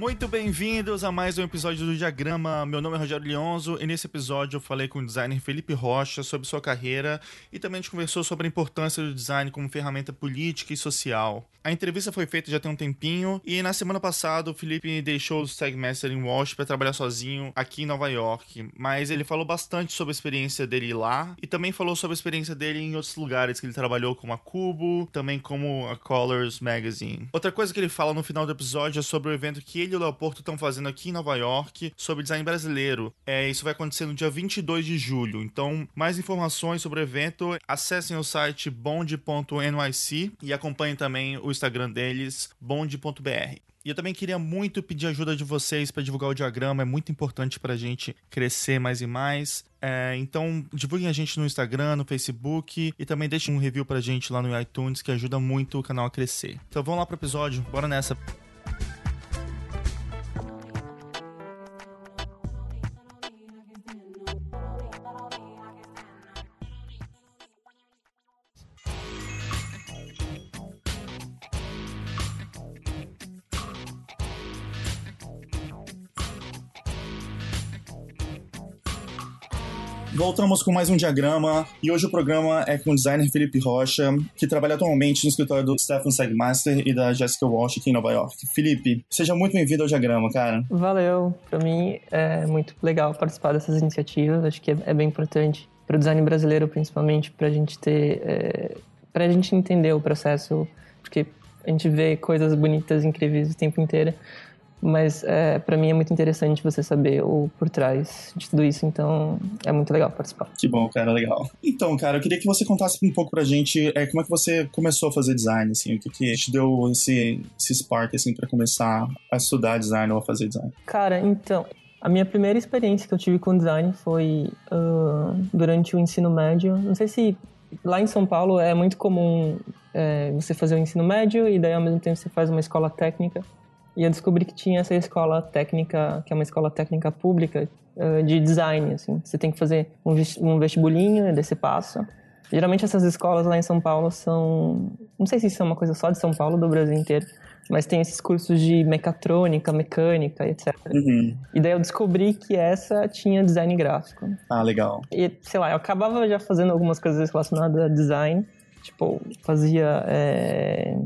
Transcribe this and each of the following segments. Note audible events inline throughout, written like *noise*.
Muito bem-vindos a mais um episódio do Diagrama. Meu nome é Rogério Lionzo e nesse episódio eu falei com o designer Felipe Rocha sobre sua carreira e também a gente conversou sobre a importância do design como ferramenta política e social. A entrevista foi feita já tem um tempinho e na semana passada o Felipe deixou o Stagmaster em Walsh para trabalhar sozinho aqui em Nova York, mas ele falou bastante sobre a experiência dele lá e também falou sobre a experiência dele em outros lugares que ele trabalhou como a Cubo, também como a Colors Magazine. Outra coisa que ele fala no final do episódio é sobre o evento que ele e o Leopoldo estão fazendo aqui em Nova York sobre design brasileiro. É, isso vai acontecer no dia 22 de julho. Então, mais informações sobre o evento, acessem o site bond.nyc e acompanhem também o Instagram deles, bond.br. E eu também queria muito pedir ajuda de vocês para divulgar o diagrama, é muito importante para a gente crescer mais e mais. É, então, divulguem a gente no Instagram, no Facebook e também deixem um review para a gente lá no iTunes, que ajuda muito o canal a crescer. Então vamos lá pro episódio, bora nessa. Voltamos com mais um diagrama e hoje o programa é com o designer Felipe Rocha, que trabalha atualmente no escritório do Stefan Sagmaster e da Jessica Walsh aqui em Nova York. Felipe, seja muito bem-vindo ao diagrama, cara. Valeu, para mim é muito legal participar dessas iniciativas, acho que é, bem importante para o design brasileiro, principalmente, para a gente ter, é, para a gente entender o processo, porque a gente vê coisas bonitas, incríveis o tempo inteiro, mas é, para mim é muito interessante você saber o por trás de tudo isso, então é muito legal participar. Que bom, cara, legal. Então, cara, eu queria que você contasse um pouco pra gente é, como é que você começou a fazer design, assim, o que, que te deu esse, esse spark, assim, pra começar a estudar design ou a fazer design? Cara, então, a minha primeira experiência que eu tive com design foi uh, durante o ensino médio. Não sei se lá em São Paulo é muito comum é, você fazer o ensino médio e daí ao mesmo tempo você faz uma escola técnica. E eu descobri que tinha essa escola técnica, que é uma escola técnica pública uh, de design, assim. Você tem que fazer um vestibulinho e daí você passa. Geralmente essas escolas lá em São Paulo são... Não sei se isso é uma coisa só de São Paulo, do Brasil inteiro. Mas tem esses cursos de mecatrônica, mecânica, etc. Uhum. E daí eu descobri que essa tinha design gráfico. Ah, legal. E, sei lá, eu acabava já fazendo algumas coisas relacionadas a design. Tipo, fazia é,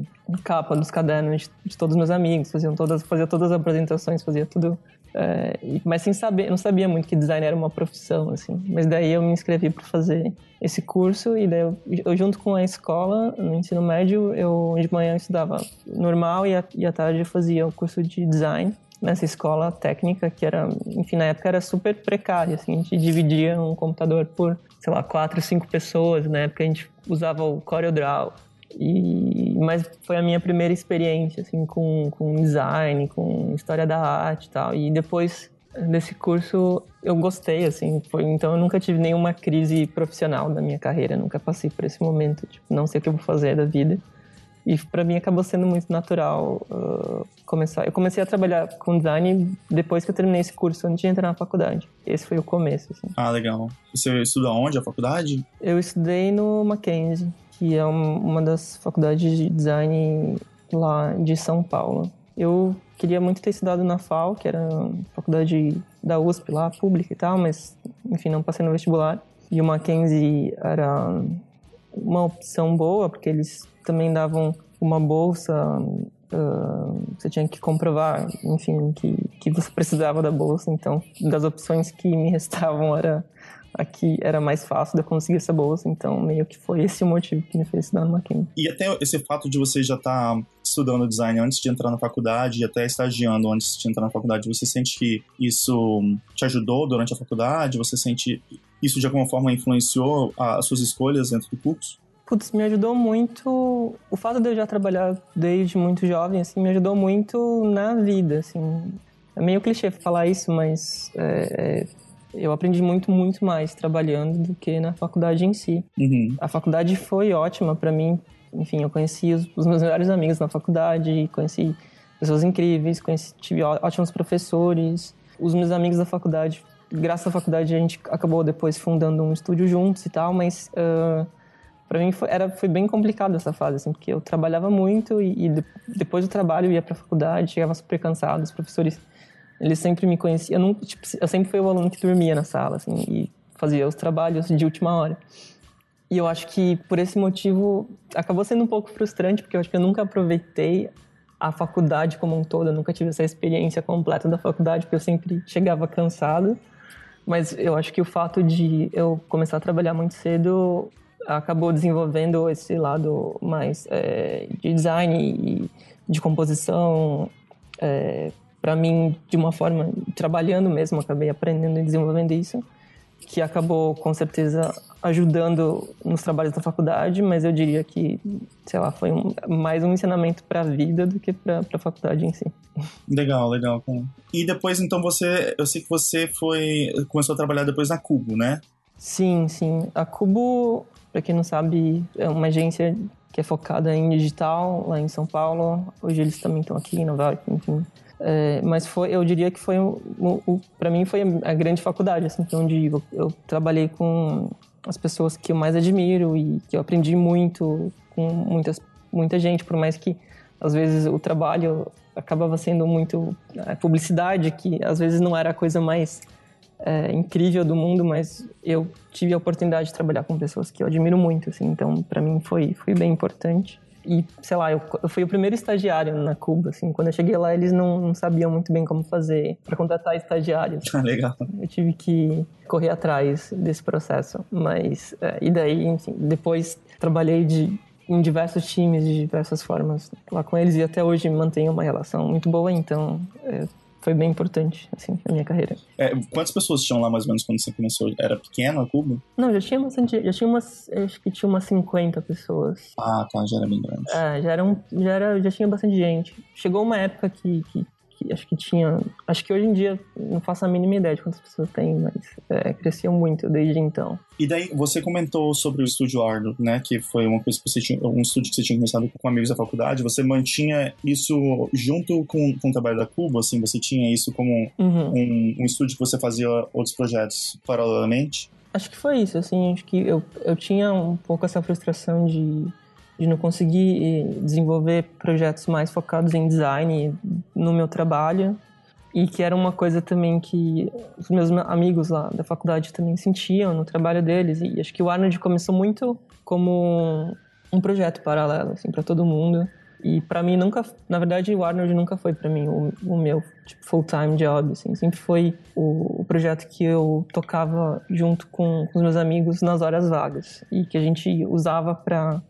capa dos cadernos de, de, todos os meus amigos, fazia todas, fazia todas as apresentações, fazia tudo. É, mas sem saber, não sabia muito que design era uma profissão, assim. Mas daí eu me inscrevi para fazer esse curso e daí eu, eu, junto com a escola, no ensino médio, eu de manhã eu estudava normal e, à tarde eu fazia o curso de design nessa escola técnica que era, enfim, na época era super precária, assim, a gente dividia um computador por, sei lá, quatro, cinco pessoas, na época a gente usava o CorelDRAW, e, mas foi a minha primeira experiência, assim, com, com design, com história da arte e tal, e depois desse curso eu gostei, assim, foi, então eu nunca tive nenhuma crise profissional da minha carreira, nunca passei por esse momento, tipo, não sei o que eu vou fazer da vida. E para mim acabou sendo muito natural uh, começar. Eu comecei a trabalhar com design depois que eu terminei esse curso, antes de entrar na faculdade. Esse foi o começo. Assim. Ah, legal. Você estuda onde, a faculdade? Eu estudei no Mackenzie, que é uma das faculdades de design lá de São Paulo. Eu queria muito ter estudado na FAO, que era a faculdade da USP lá, pública e tal, mas enfim, não passei no vestibular. E o Mackenzie era uma opção boa, porque eles também davam uma bolsa, uh, você tinha que comprovar, enfim, que, que você precisava da bolsa. Então, das opções que me restavam era aqui era mais fácil de eu conseguir essa bolsa, então meio que foi esse o motivo que me fez estudar no Mackenzie. E até esse fato de você já estar tá estudando design antes de entrar na faculdade e até estagiando antes de entrar na faculdade, você sente que isso te ajudou durante a faculdade? Você sente isso de alguma forma influenciou as suas escolhas dentro do curso? Putz, me ajudou muito. O fato de eu já trabalhar desde muito jovem, assim, me ajudou muito na vida, assim. É meio clichê falar isso, mas é, é, eu aprendi muito, muito mais trabalhando do que na faculdade em si. Uhum. A faculdade foi ótima para mim. Enfim, eu conheci os, os, meus melhores amigos na faculdade, conheci pessoas incríveis, conheci, tive ótimos professores. Os meus amigos da faculdade, graças à faculdade, a gente acabou depois fundando um estúdio juntos e tal, mas. Uh, para mim foi, era, foi bem complicado essa fase, assim, porque eu trabalhava muito e, e depois do trabalho ia para a faculdade, chegava super cansado, os professores, eles sempre me conheciam, eu, não, tipo, eu sempre fui o aluno que dormia na sala, assim, e fazia os trabalhos de última hora. E eu acho que por esse motivo acabou sendo um pouco frustrante, porque eu acho que eu nunca aproveitei a faculdade como um todo, eu nunca tive essa experiência completa da faculdade, porque eu sempre chegava cansado. Mas eu acho que o fato de eu começar a trabalhar muito cedo acabou desenvolvendo esse lado mais é, de design e de composição. É, para mim, de uma forma, trabalhando mesmo, acabei aprendendo e desenvolvendo isso que acabou com certeza ajudando nos trabalhos da faculdade, mas eu diria que, sei lá, foi um, mais um ensinamento para a vida do que para a faculdade em si. Legal, legal. E depois, então, você, eu sei que você foi começou a trabalhar depois na Cubo, né? Sim, sim. A Cubo, para quem não sabe, é uma agência que é focada em digital lá em São Paulo. Hoje eles também estão aqui em Nova York, enfim. É, mas foi, eu diria que foi, para mim foi a grande faculdade, assim, é onde eu, eu, trabalhei com as pessoas que eu mais admiro e que eu aprendi muito com muitas, muita gente, por mais que às vezes o trabalho acabava sendo muito é, publicidade, que às vezes não era a coisa mais é, incrível do mundo, mas eu tive a oportunidade de trabalhar com pessoas que eu admiro muito, assim, então para mim foi, foi bem importante. E, sei lá, eu, eu fui o primeiro estagiário na Cuba, assim. Quando eu cheguei lá, eles não, não sabiam muito bem como fazer para contratar estagiários. *laughs* Ah, legal. Eu tive que correr atrás desse processo. Mas, é, e daí, enfim, depois trabalhei de, em diversos times, de diversas formas lá com eles. E até hoje mantenho uma relação muito boa, então... É, foi bem importante, assim, na minha carreira. É, quantas pessoas tinham lá mais ou menos quando você começou? Era pequeno a Cuba? Não, já tinha bastante, já tinha umas, acho que tinha umas 50 pessoas. Ah, tá, já era bem grande. É, já, era um, já, era, já tinha bastante gente. Chegou uma época que, que que acho que tinha. Acho que hoje em dia não faço a mínima ideia de quantas pessoas tem, mas é, cresceu muito desde então. E daí, você comentou sobre o estúdio Arno, né? Que foi uma coisa que você tinha, um estúdio que você tinha começado com amigos da faculdade. Você mantinha isso junto com, com o trabalho da Cuba, assim? Você tinha isso como uhum. um, um estúdio que você fazia outros projetos paralelamente? Acho que foi isso, assim. Acho que eu, eu tinha um pouco essa frustração de de não conseguir eh, desenvolver projetos mais focados em design no meu trabalho. E que era uma coisa também que os meus amigos lá da faculdade também sentiam no trabalho deles. E acho que o Arnold começou muito como um projeto paralelo assim para todo mundo. E para mim nunca na verdade o Arnold nunca foi para mim o, o, meu tipo, full time job assim. Sempre foi o, o, projeto que eu tocava junto com, com os meus amigos nas horas vagas. E que a gente usava para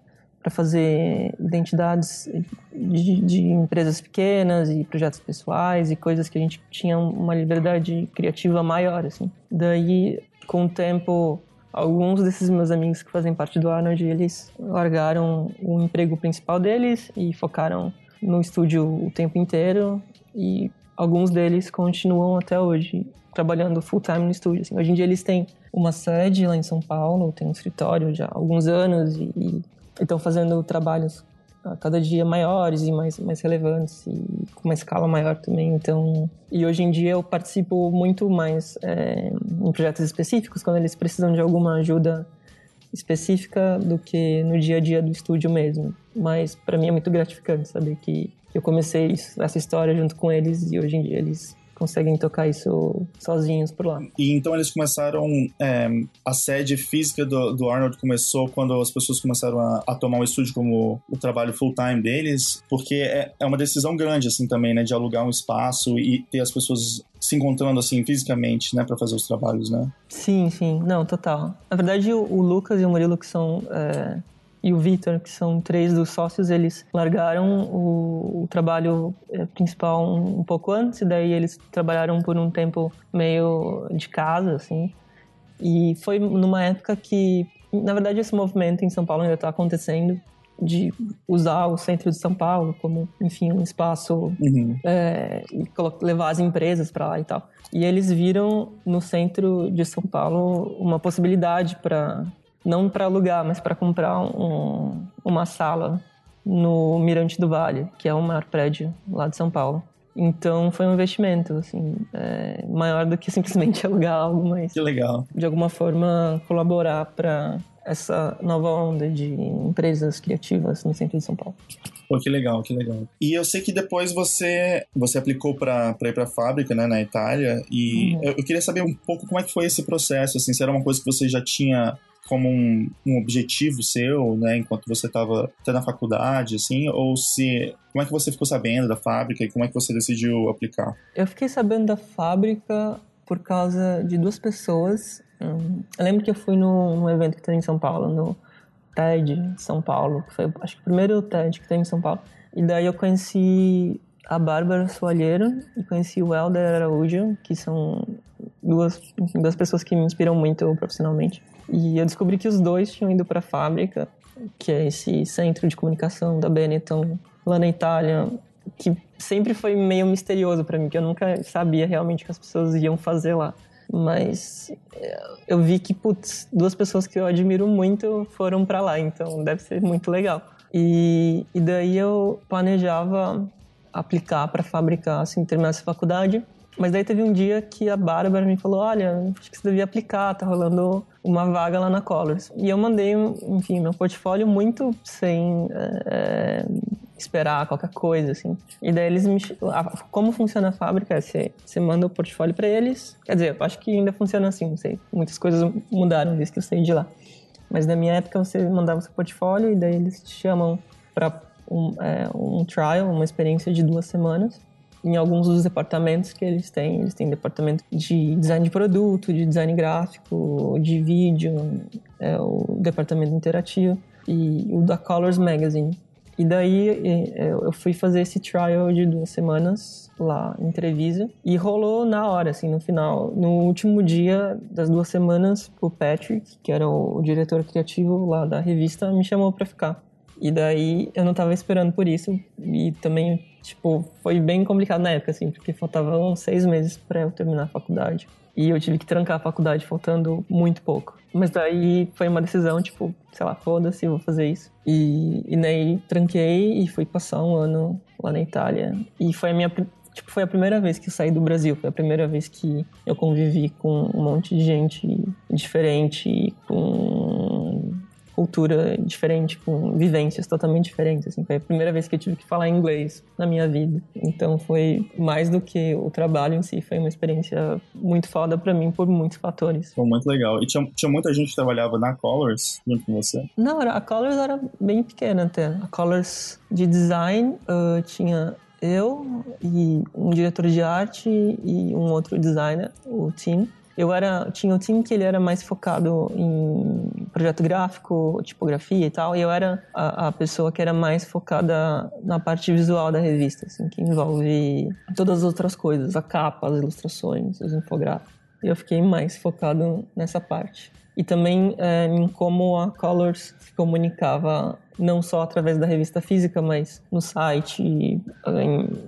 para fazer identidades de, de, empresas pequenas e projetos pessoais e coisas que a gente tinha uma liberdade criativa maior, assim. Daí, com o tempo, alguns desses meus amigos que fazem parte do Arnold, eles largaram o emprego principal deles e focaram no estúdio o tempo inteiro e alguns deles continuam até hoje trabalhando full time no estúdio. Assim. Hoje em dia eles têm uma sede lá em São Paulo, tem um escritório já há alguns anos e, estão fazendo trabalhos a cada dia maiores e mais, mais relevantes e com uma escala maior também. Então, e hoje em dia eu participo muito mais é, em projetos específicos quando eles precisam de alguma ajuda específica do que no dia a dia do estúdio mesmo. Mas para mim é muito gratificante saber que eu comecei essa história junto com eles e hoje em dia eles conseguem tocar isso sozinhos por lá. E então eles começaram. É, a sede física do, do, Arnold começou quando as pessoas começaram a, a tomar o estúdio como o trabalho full-time deles, porque é, é uma decisão grande, assim, também, né, de alugar um espaço e ter as pessoas se encontrando assim fisicamente, né, para fazer os trabalhos, né? Sim, sim, não, total. Na verdade, o, o Lucas e o Murilo que são é, e o Vitor, que são três dos sócios, eles largaram o, o trabalho é, principal um, um, pouco antes, e daí eles trabalharam por um tempo meio de casa, assim. E foi numa época que, na verdade, esse movimento em São Paulo ainda está acontecendo, de usar o centro de São Paulo como, enfim, um espaço uhum. é, e levar as empresas para lá e tal. E eles viram no centro de São Paulo uma possibilidade para não para alugar, mas para comprar um, uma sala no Mirante do Vale, que é o maior prédio lá de São Paulo. Então foi um investimento assim é, maior do que simplesmente *laughs* alugar algo, mas que legal. De alguma forma colaborar para essa nova onda de empresas criativas no centro de São Paulo. Pô, que legal, que legal. E eu sei que depois você você aplicou para ir para a fábrica, né, na Itália, e uhum. eu, eu, queria saber um pouco como é que foi esse processo, assim, se era uma coisa que você já tinha como um, um objetivo seu, né, enquanto você estava até na faculdade, assim, ou se como é que você ficou sabendo da fábrica e como é que você decidiu aplicar? Eu fiquei sabendo da fábrica por causa de duas pessoas. Hum, eu lembro que eu fui num, evento que tem em São Paulo, no TED São Paulo, que foi acho que o primeiro TED que tem em São Paulo. E daí eu conheci a Bárbara Soalheiro e conheci o Helder Araújo, que são duas, duas pessoas que me inspiram muito profissionalmente. E eu descobri que os dois tinham ido para a fábrica, que é esse centro de comunicação da Benetton lá na Itália, que sempre foi meio misterioso para mim, que eu nunca sabia realmente o que as pessoas iam fazer lá. Mas eh, eu vi que, putz, duas pessoas que eu admiro muito foram para lá, então deve ser muito legal. E, e daí eu planejava aplicar para fabricar, assim, terminar essa faculdade. Mas daí teve um dia que a Bárbara me falou: Olha, acho que você devia aplicar, tá rolando uma vaga lá na Colors. E eu mandei, enfim, meu portfólio muito sem é, esperar qualquer coisa, assim. E daí eles me. Como funciona a fábrica? Você, você manda o portfólio para eles. Quer dizer, eu acho que ainda funciona assim, não sei. Muitas coisas mudaram desde que eu saí de lá. Mas na minha época você mandava seu portfólio e daí eles te chamam para um, é, um trial, uma experiência de duas semanas em alguns dos departamentos que eles têm. Eles têm departamento de design de produto, de design gráfico, de vídeo, é, o departamento interativo e o da Colors Magazine. E daí é, eu fui fazer esse trial de duas semanas lá em Treviso e rolou na hora, assim, no final. No último dia das duas semanas, o Patrick, que era o diretor criativo lá da revista, me chamou para ficar. E daí eu não tava esperando por isso e também, tipo, foi bem complicado na época, assim, porque faltavam seis meses para eu terminar a faculdade. E eu tive que trancar a faculdade faltando muito pouco. Mas daí foi uma decisão, tipo, sei lá, foda-se, vou fazer isso. E, e daí tranquei e fui passar um ano lá na Itália. E foi a minha tipo, foi a primeira vez que eu saí do Brasil, foi a primeira vez que eu convivi com um monte de gente diferente, com cultura diferente, com vivências totalmente diferentes. Assim. Foi a primeira vez que eu tive que falar inglês na minha vida. Então foi mais do que o trabalho em si, foi uma experiência muito foda para mim por muitos fatores. Foi muito legal. E tinha, tinha muita gente que trabalhava na Colors junto com você? Não, a Colors era bem pequena até. A Colors de design uh, tinha eu e um diretor de arte e um outro designer, o Tim. Eu era, tinha um time que ele era mais focado em projeto gráfico, tipografia e tal, e eu era a, a, pessoa que era mais focada na parte visual da revista, assim, que envolve todas as outras coisas, a capa, as ilustrações, os infográficos. E eu fiquei mais focado nessa parte. E também é, em como a Colors se comunicava não só através da revista física, mas no site, em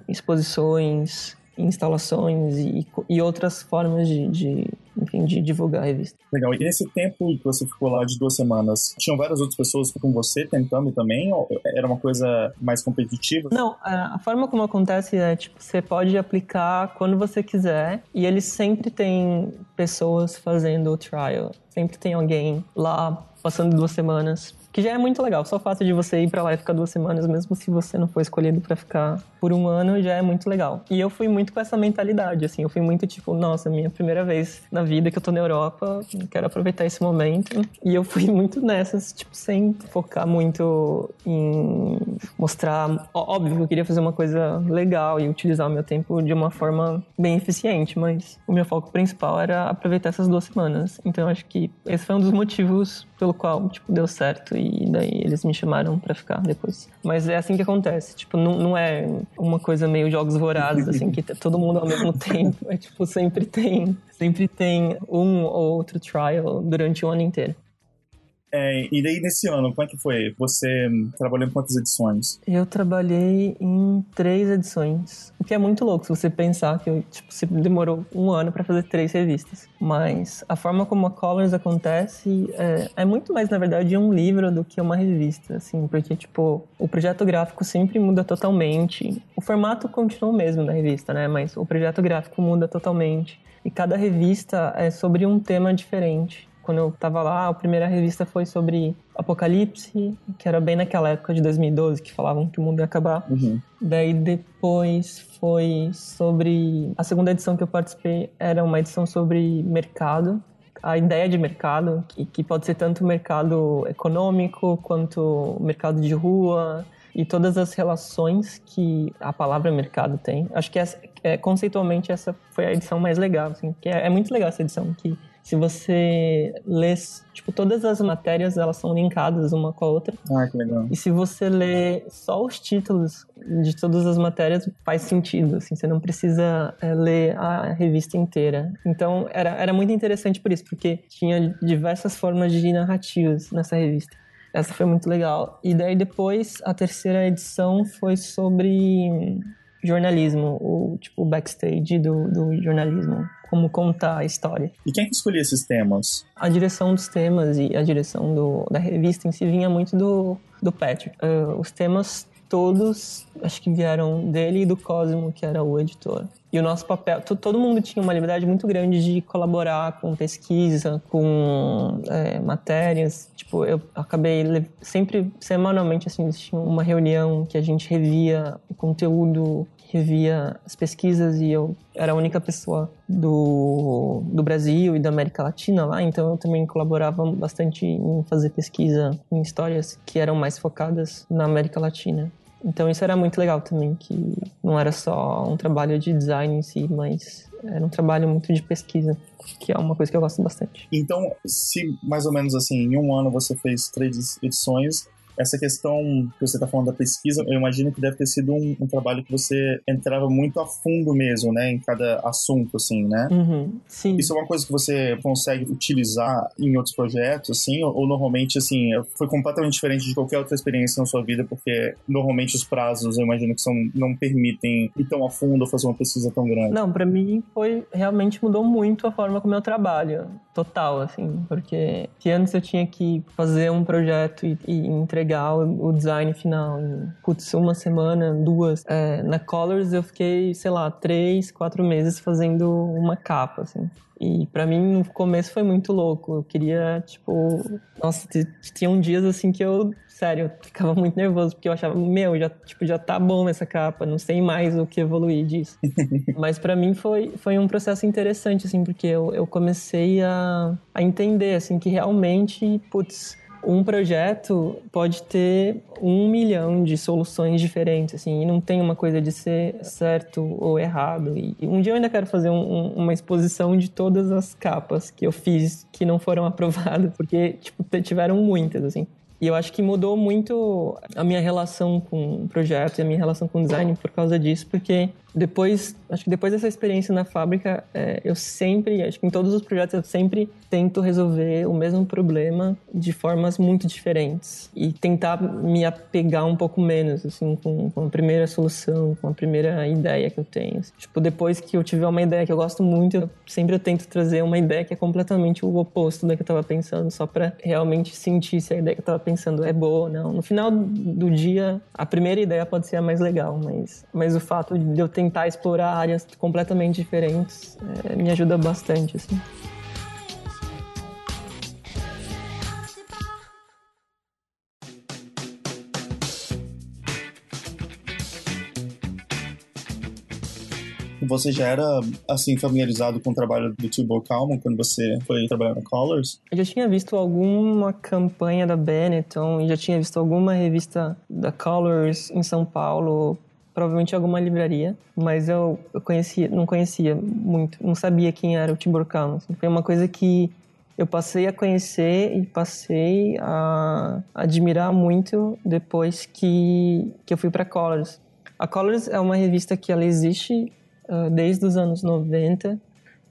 exposições, instalações e, e outras formas de, de, enfim, de divulgar a revista. Legal. E nesse tempo que você ficou lá de duas semanas, tinham várias outras pessoas com você tentando também? Ou era uma coisa mais competitiva? Não, a forma como acontece é, tipo, você pode aplicar quando você quiser e eles sempre têm pessoas fazendo o trial. Sempre tem alguém lá passando duas semanas que já é muito legal. Só o fato de você ir para lá e ficar duas semanas, mesmo se você não for escolhido para ficar por um ano, já é muito legal. E eu fui muito com essa mentalidade, assim. Eu fui muito tipo, nossa, minha primeira vez na vida que eu tô na Europa, quero aproveitar esse momento. E eu fui muito nessas, tipo, sem focar muito em mostrar. Óbvio que eu queria fazer uma coisa legal e utilizar o meu tempo de uma forma bem eficiente, mas o meu foco principal era aproveitar essas duas semanas. Então acho que esse foi um dos motivos pelo qual, tipo, deu certo. E daí eles me chamaram para ficar depois. Mas é assim que acontece, tipo, não, não é uma coisa meio jogos vorazes, *laughs* assim, que todo mundo ao mesmo *laughs* tempo. É tipo, sempre tem, sempre tem um ou outro trial durante o ano inteiro. É, e daí nesse ano, como é que foi? Você trabalhou em quantas edições? Eu trabalhei em três edições. O que é muito louco se você pensar que tipo, você demorou um ano para fazer três revistas. Mas a forma como a Colors acontece é, é, muito mais, na verdade, um livro do que uma revista, assim, porque, tipo, o projeto gráfico sempre muda totalmente. O formato continua o mesmo da revista, né? Mas o projeto gráfico muda totalmente. E cada revista é sobre um tema diferente quando eu tava lá, a primeira revista foi sobre Apocalipse, que era bem naquela época de 2012, que falavam que o mundo ia acabar. Uhum. Daí depois foi sobre. A segunda edição que eu participei era uma edição sobre mercado, a ideia de mercado, que, que pode ser tanto mercado econômico quanto mercado de rua e todas as relações que a palavra mercado tem. Acho que essa, é, conceitualmente essa foi a edição mais legal, assim, porque é, é muito legal essa edição, que se você lê, tipo, todas as matérias, elas são linkadas uma com a outra. Ah, que legal. E se você lê só os títulos de todas as matérias, faz sentido, assim, você não precisa é, ler a revista inteira. Então, era, era muito interessante por isso, porque tinha diversas formas de narrativas nessa revista. Essa foi muito legal. E daí depois, a terceira edição foi sobre jornalismo, o tipo backstage do, do jornalismo como contar a história. E quem que escolhia esses temas? A direção dos temas e a direção do, da revista em si vinha muito do, do Patrick. Uh, os temas todos, acho que vieram dele e do Cosmo, que era o editor. E o nosso papel, todo mundo tinha uma liberdade muito grande de colaborar com pesquisa, com é, matérias. Tipo, eu acabei sempre, semanalmente, assim, existia uma reunião que a gente revia o conteúdo revia as pesquisas e eu era a única pessoa do, do Brasil e da América Latina lá, então eu também colaborava bastante em fazer pesquisa em histórias que eram mais focadas na América Latina. Então isso era muito legal também, que não era só um trabalho de design em si, mas era um trabalho muito de pesquisa, que é uma coisa que eu gosto bastante. Então, se mais ou menos assim, em um ano você fez três edições, essa questão que você está falando da pesquisa, eu imagino que deve ter sido um, um, trabalho que você entrava muito a fundo mesmo, né, em cada assunto, assim, né? Uhum, sim. Isso é uma coisa que você consegue utilizar em outros projetos, assim, ou, ou, normalmente, assim, foi completamente diferente de qualquer outra experiência na sua vida, porque normalmente os prazos, eu imagino que são, não permitem ir tão a fundo ou fazer uma pesquisa tão grande. Não, para mim foi, realmente mudou muito a forma como eu trabalho, total, assim, porque que antes eu tinha que fazer um projeto e, e entregar entregar o, design final putz, uma semana, duas. É, na Colors eu fiquei, sei lá, três, quatro meses fazendo uma capa, assim. E para mim, no começo foi muito louco. Eu queria, tipo... Nossa, tinham dias, assim, que eu... Sério, eu ficava muito nervoso, porque eu achava, meu, já, tipo, já tá bom essa capa, não sei mais o que evoluir disso. *laughs* Mas para mim foi, foi um processo interessante, assim, porque eu, eu comecei a, a entender, assim, que realmente, putz um projeto pode ter um milhão de soluções diferentes, assim, e não tem uma coisa de ser certo ou errado. E um dia eu ainda quero fazer um, uma exposição de todas as capas que eu fiz que não foram *laughs* aprovadas, porque, tipo, tiveram muitas, assim. E eu acho que mudou muito a minha relação com o projeto e a minha relação com o design por causa disso, porque depois, acho que depois dessa experiência na fábrica, é, eu sempre, acho que em todos os projetos eu sempre tento resolver o mesmo problema de formas muito diferentes e tentar me apegar um pouco menos, assim, com, com a primeira solução, com a primeira ideia que eu tenho. Tipo, depois que eu tiver uma ideia que eu gosto muito, eu, sempre eu tento trazer uma ideia que é completamente o oposto da que eu estava pensando, só para realmente sentir se a ideia que eu estava pensando é boa ou não. No final do dia, a primeira ideia pode ser a mais legal, mas, mas o fato de eu ter tentar explorar áreas completamente diferentes é, me ajuda bastante, assim. Você já era, assim, familiarizado com o trabalho do Tibor Kalman quando você foi trabalhar na Colors? Eu já tinha visto alguma campanha da Benetton e já tinha visto alguma revista da Colors em São Paulo provavelmente alguma livraria, mas eu, eu conhecia, não conhecia muito, não sabia quem era o Tibor Kalman. Assim. Foi uma coisa que eu passei a conhecer e passei a admirar muito depois que, que eu fui para Colors. A Colors é uma revista que ela existe uh, desde os anos 90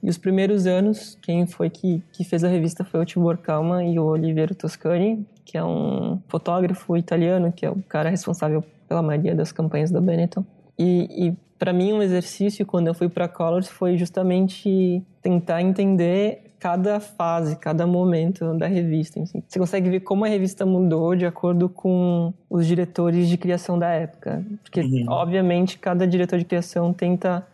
e os primeiros anos, quem foi que, que fez a revista foi o Tibor Kalman e o Oliviero Toscani, que é um fotógrafo italiano, que é o cara responsável pela maioria das campanhas da Benetton. E, e para mim, um exercício quando eu fui para Colors foi justamente tentar entender cada fase, cada momento da revista. Assim. Você consegue ver como a revista mudou de acordo com os diretores de criação da época. Porque, uhum. obviamente, cada diretor de criação tenta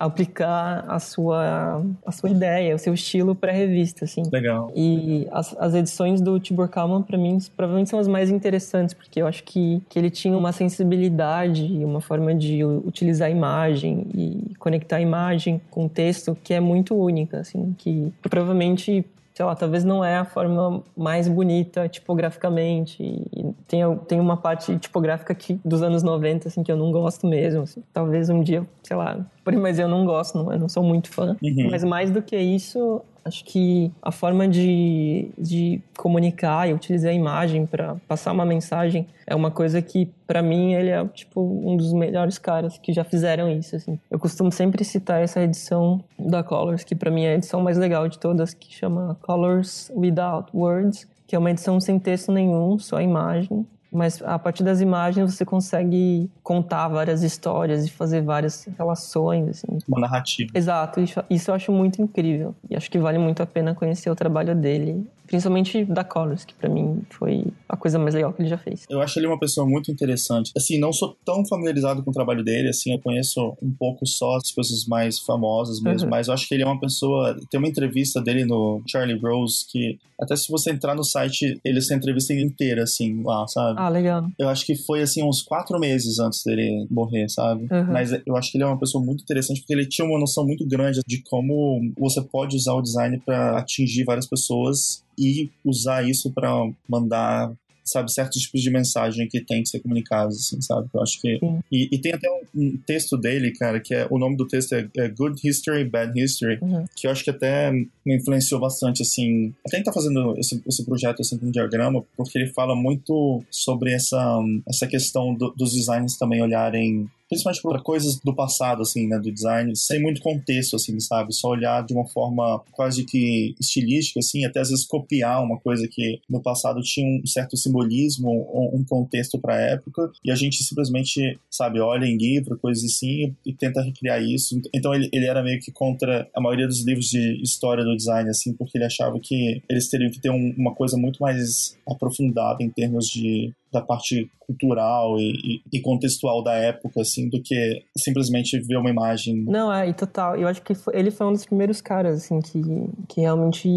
aplicar a sua, a sua ideia, o seu estilo para a revista, assim. Legal. E as, as edições do Tibor Kalman, para mim, provavelmente são as mais interessantes, porque eu acho que, que ele tinha uma sensibilidade, uma forma de utilizar a imagem e conectar a imagem com o texto que é muito única, assim, que provavelmente sei lá, talvez não é a forma mais bonita tipograficamente. E tem, tem uma parte tipográfica que, dos anos 90, assim, que eu não gosto mesmo. Assim. Talvez um dia, sei lá, mas eu não gosto, não, eu não sou muito fã. Uhum. Mas mais do que isso, Acho que a forma de, de comunicar e utilizar a imagem para passar uma mensagem é uma coisa que, para mim, ele é tipo um dos melhores caras que já fizeram isso. Assim. Eu costumo sempre citar essa edição da Colors, que para mim é a edição mais legal de todas, que chama Colors Without Words, que é uma edição sem texto nenhum, só imagem mas a partir das imagens você consegue contar várias histórias e fazer várias relações. Assim. Uma narrativa. Exato, isso, isso eu acho muito incrível. E acho que vale muito a pena conhecer o trabalho dele Principalmente da Colors, que para mim foi a coisa mais legal que ele já fez. Eu acho ele uma pessoa muito interessante. Assim, não sou tão familiarizado com o trabalho dele, assim, eu conheço um pouco só as coisas mais famosas mesmo, uhum. mas eu acho que ele é uma pessoa. Tem uma entrevista dele no Charlie Rose que, até se você entrar no site, ele essa entrevista inteira, assim, lá, sabe? Ah, legal. Eu acho que foi, assim, uns quatro meses antes dele morrer, sabe? Uhum. Mas eu acho que ele é uma pessoa muito interessante porque ele tinha uma noção muito grande de como você pode usar o design para atingir várias pessoas e usar isso para mandar sabe, certos tipos de mensagem que tem que ser comunicados, assim, sabe? Eu acho que... E, e, tem até um, texto dele, cara, que é... O nome do texto é, é Good History, Bad History, uhum. que eu acho que até me influenciou bastante, assim... Até ele tá fazendo esse, esse projeto, assim, com um diagrama, porque ele fala muito sobre essa, essa questão do, dos designers também olharem principalmente para coisas do passado, assim, né, do design, sem muito contexto, assim, sabe? Só olhar de uma forma quase que estilística, assim, até às vezes copiar uma coisa que no passado tinha um certo simbolismo, um contexto para a época, e a gente simplesmente, sabe, olha em livro, coisas assim, e tenta recriar isso. Então ele, ele era meio que contra a maioria dos livros de história do design, assim, porque ele achava que eles teriam que ter um, uma coisa muito mais aprofundada em termos de da parte cultural e, e, contextual da época, assim, do que simplesmente ver uma imagem. Não, é, e total. Eu acho que foi, ele foi um dos primeiros caras, assim, que, que realmente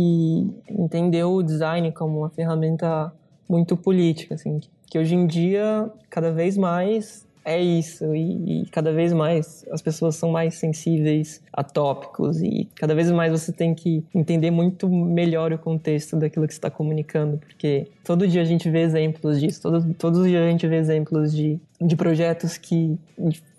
entendeu o design como uma ferramenta muito política, assim, que hoje em dia, cada vez mais, é isso, e, e, cada vez mais as pessoas são mais sensíveis a tópicos, e cada vez mais você tem que entender muito melhor o contexto daquilo que está comunicando, porque todo dia a gente vê exemplos disso, todo, todos os dias a gente vê exemplos de, de projetos que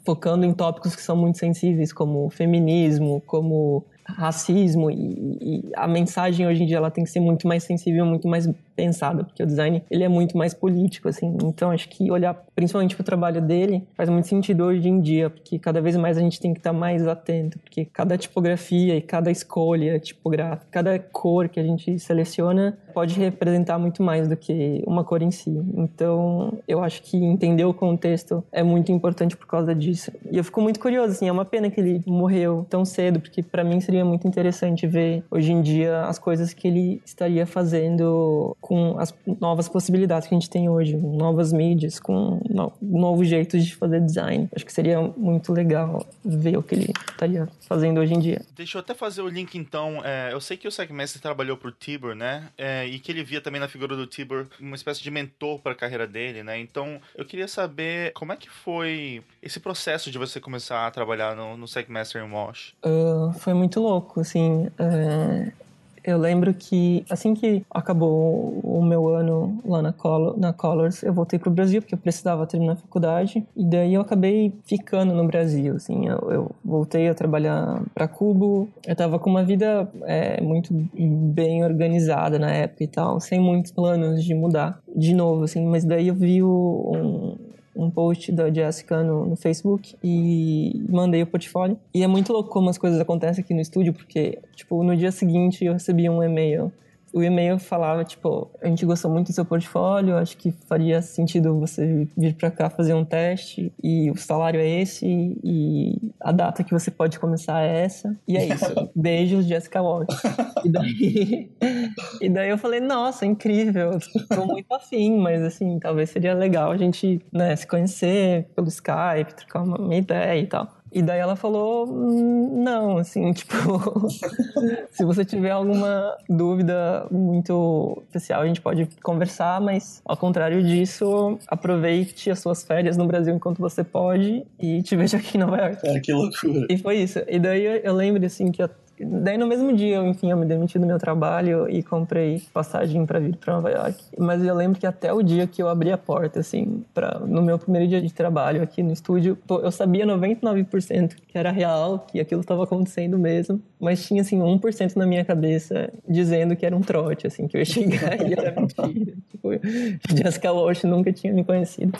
focando em tópicos que são muito sensíveis, como feminismo, como racismo e, e, a mensagem hoje em dia ela tem que ser muito mais sensível, muito mais pensada, porque o design ele é muito mais político assim. Então acho que olhar principalmente para o trabalho dele faz muito sentido hoje em dia, porque cada vez mais a gente tem que estar tá mais atento, porque cada tipografia e cada escolha tipográfica, cada cor que a gente seleciona pode representar muito mais do que uma cor em si. Então eu acho que entender o contexto é muito importante por causa disso. E eu fico muito curioso assim, é uma pena que ele morreu tão cedo, porque para mim seria muito interessante ver hoje em dia as coisas que ele estaria fazendo com as novas possibilidades que a gente tem hoje, novas mídias, com no, novos jeitos de fazer design. Acho que seria muito legal ver o que ele estaria fazendo hoje em dia. Deixa eu até fazer o link então. É, eu sei que o Segmestre trabalhou por Tibor, né? É, e que ele via também na figura do Tibor uma espécie de mentor para a carreira dele, né? Então eu queria saber como é que foi esse processo de você começar a trabalhar no, no Segmaster em Wash. Uh, foi muito louco, assim. Uh, eu lembro que assim que acabou o meu ano lá na, na Colors, eu voltei pro Brasil porque eu precisava terminar a faculdade. E daí eu acabei ficando no Brasil, assim, eu, eu voltei a trabalhar para Cubo, eu tava com uma vida é, muito bem organizada na época e tal, sem muitos planos de mudar de novo, assim, mas daí eu vi um, um post da Jessica no, no, Facebook e mandei o portfólio. E é muito louco como as coisas acontecem aqui no estúdio, porque, tipo, no dia seguinte eu recebi um e-mail o e-mail falava, tipo, a gente gostou muito do seu portfólio, acho que faria sentido você vir para cá fazer um teste e o salário é esse e a data que você pode começar é essa. E é isso. *laughs* Beijos, Jessica Walsh. E daí, *laughs* e daí eu falei, nossa, incrível, tô muito afim, mas assim, talvez seria legal a gente né, se conhecer pelo Skype, trocar uma, uma ideia e tal. E daí ela falou, "Hum, não, assim, *laughs* tipo, se você tiver alguma dúvida muito especial, a gente pode conversar, mas ao contrário disso, aproveite as suas férias no Brasil enquanto você pode e te vejo aqui em Nova York. Cara, que loucura. E foi isso. E daí eu- eu lembro, assim, que... Daí no mesmo dia, enfim, eu me demiti do meu trabalho e comprei passagem para vir para Nova York. Mas eu lembro que até o dia que eu abri a porta, assim, pra, no meu primeiro dia de trabalho aqui no estúdio, pô, eu sabia 99% que era real, que aquilo estava acontecendo mesmo, mas tinha, assim, 1% na minha cabeça dizendo que era um trote, assim, que eu ia *laughs* chegar e era mentira. Tipo, Jessica Walsh nunca tinha me conhecido.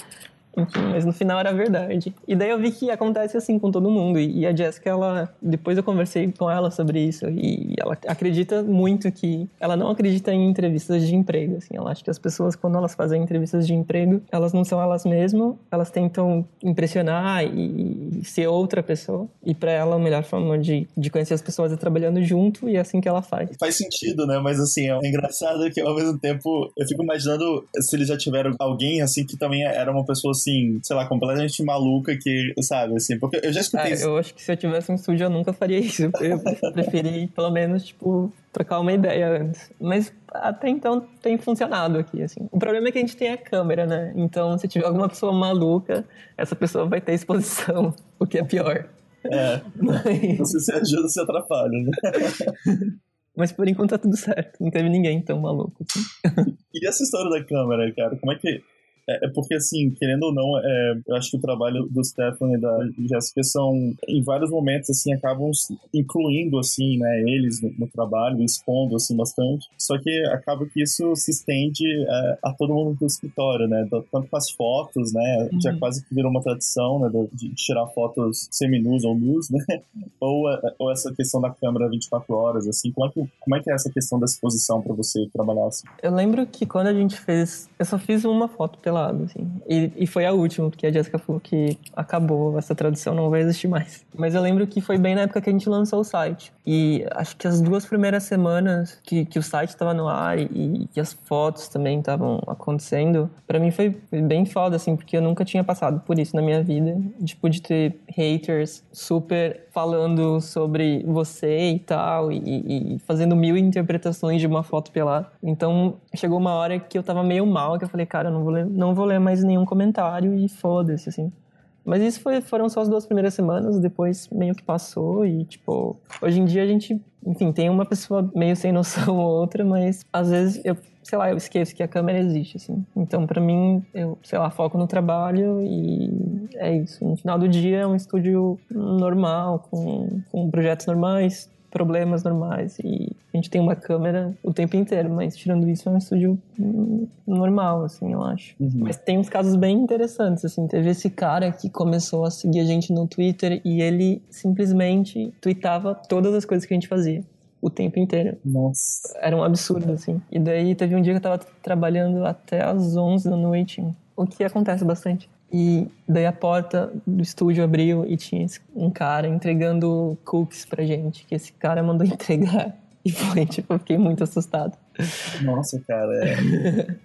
Enfim, mas no final era verdade. E daí eu vi que acontece assim com todo mundo. E a Jessica, ela. Depois eu conversei com ela sobre isso. E ela acredita muito que. Ela não acredita em entrevistas de emprego. Assim, ela acha que as pessoas, quando elas fazem entrevistas de emprego, elas não são elas mesmas. Elas tentam impressionar e, e ser outra pessoa. E para ela, a melhor forma de, de conhecer as pessoas é trabalhando junto. E é assim que ela faz. Faz sentido, né? Mas assim, é engraçado que ao mesmo tempo eu fico imaginando se eles já tiveram alguém assim que também era uma pessoa assim, sei lá, completamente maluca que, sabe, assim, porque eu já escutei isso. eu acho que se eu tivesse um estúdio eu nunca faria isso. Eu preferi, pelo menos, tipo, trocar uma ideia antes. Mas até então tem funcionado aqui, assim. O problema é que a gente tem a câmera, né? Então, se tiver alguma pessoa maluca, essa pessoa vai ter exposição, *laughs* o que é pior. É, Mas, você se ajuda se atrapalha, né? *laughs* mas por enquanto tá tudo certo. Não teve ninguém tão maluco. Assim. E essa história da câmera, cara, como é que. É, é porque, assim, querendo ou não, é, eu acho que o trabalho do Stefan e da Jéssica são, em vários momentos, assim, acabam incluindo, assim, né, eles no, no trabalho, expondo, assim, bastante. Só que acaba que isso se estende é, a todo mundo do escritório, né, tanto com as fotos, né, já Uhum. quase que virou uma tradição, né, do- de tirar fotos seminus ou nus, né, *laughs* ou, é, ou essa questão da câmera 24 horas, assim, como é que, como é, que é essa questão da exposição para você trabalhar, assim? Eu lembro que quando a gente fez. Eu só fiz uma foto pelado, assim. E, e foi a última, porque a Jessica falou que acabou, essa tradução não vai existir mais. Mas eu lembro que foi bem na época que a gente lançou o site. E acho que as duas primeiras semanas que, que o site estava no ar e que as fotos também estavam acontecendo, pra mim foi bem foda, assim, porque eu nunca tinha passado por isso na minha vida. Tipo, de ter haters super falando sobre você e tal, e, e fazendo mil interpretações de uma foto pelada. Então, chegou uma hora que eu tava meio mal, que eu falei, cara, eu não vou ler, não vou ler mais nenhum comentário e foda-se, assim. Mas isso foi, foram só as duas primeiras semanas, depois meio que passou e, tipo, hoje em dia a gente, enfim, tem uma pessoa meio sem noção ou outra, mas às vezes eu, sei lá, eu esqueço que a câmera existe, assim. Então, pra mim, eu, sei lá, foco no trabalho e é isso. No final do dia é um estúdio normal, com, com projetos normais, problemas normais e a gente tem uma câmera o tempo inteiro, mas tirando isso é um estúdio hum, normal, assim, eu acho. Mas tem uns casos bem interessantes, assim. Teve esse cara que começou a seguir a gente no Twitter e ele simplesmente tweetava todas as coisas que a gente fazia. O tempo inteiro. Nossa. Era um absurdo, assim. E daí teve um dia que eu tava trabalhando até às 11 da noite, o que acontece bastante. E daí a porta do estúdio abriu e tinha um cara entregando cookies pra gente, que esse cara mandou *laughs* entregar. E foi, tipo, eu fiquei muito assustado. Nossa, cara, é.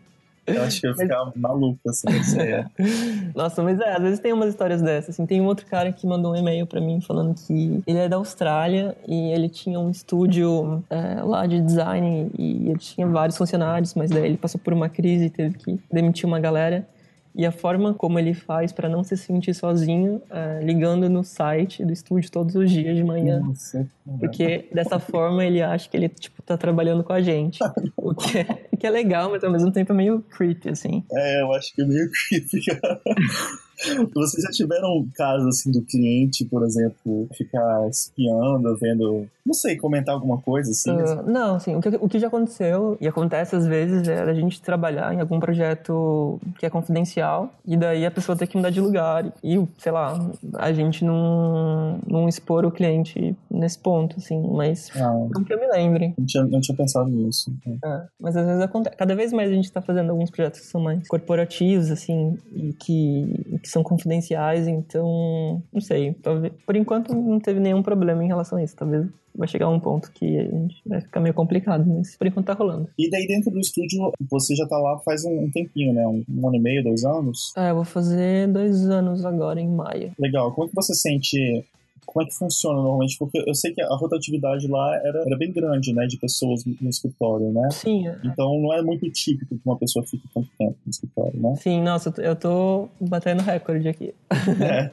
Eu acho que eu ia ficar maluco, assim, não sei. é. *laughs* Nossa, mas é, às vezes tem umas histórias dessas, assim. Tem um outro cara que mandou um e-mail pra mim falando que ele é da Austrália e ele tinha um estúdio é, lá de design e ele tinha vários funcionários, mas daí ele passou por uma crise e teve que demitir uma galera. E a forma como ele faz pra não se sentir sozinho, é, ligando no site do estúdio todos os dias de manhã. Nossa. Porque dessa forma ele acha que ele, tipo, tá trabalhando com a gente. *laughs* O que é, que é legal, mas ao mesmo tempo é meio creepy, assim. É, eu acho que é meio creepy. *laughs* Vocês já tiveram casos assim do cliente, por exemplo, ficar espiando, vendo, não sei, comentar alguma coisa assim? Ah, não, assim, o que, o que já aconteceu, e acontece às vezes, é a gente trabalhar em algum projeto que é confidencial, e daí a pessoa ter que mudar de lugar, e, sei lá, a gente não, não expor o cliente nesse ponto, assim, mas Ah, não que eu me lembre. não tinha, não tinha pensado nisso. É, mas às vezes acontece. Cada vez mais a gente tá fazendo alguns projetos que são mais corporativos, assim, e que, que são confidenciais, então, não sei. Talvez, por enquanto não teve nenhum problema em relação a isso. Talvez vai chegar um ponto que a gente vai ficar meio complicado, mas por enquanto tá rolando. E daí dentro do estúdio, você já tá lá faz um, um tempinho, né? Um, um ano e meio, dois anos? É, eu vou fazer dois anos agora em maio. Legal. Como é que você sente como é que funciona normalmente? Porque eu sei que a rotatividade lá era, era bem grande, né, de pessoas no escritório, né? Sim. É. Então não é muito típico que uma pessoa fique tanto tempo no escritório, né? Sim, nossa, eu tô batendo recorde aqui. É.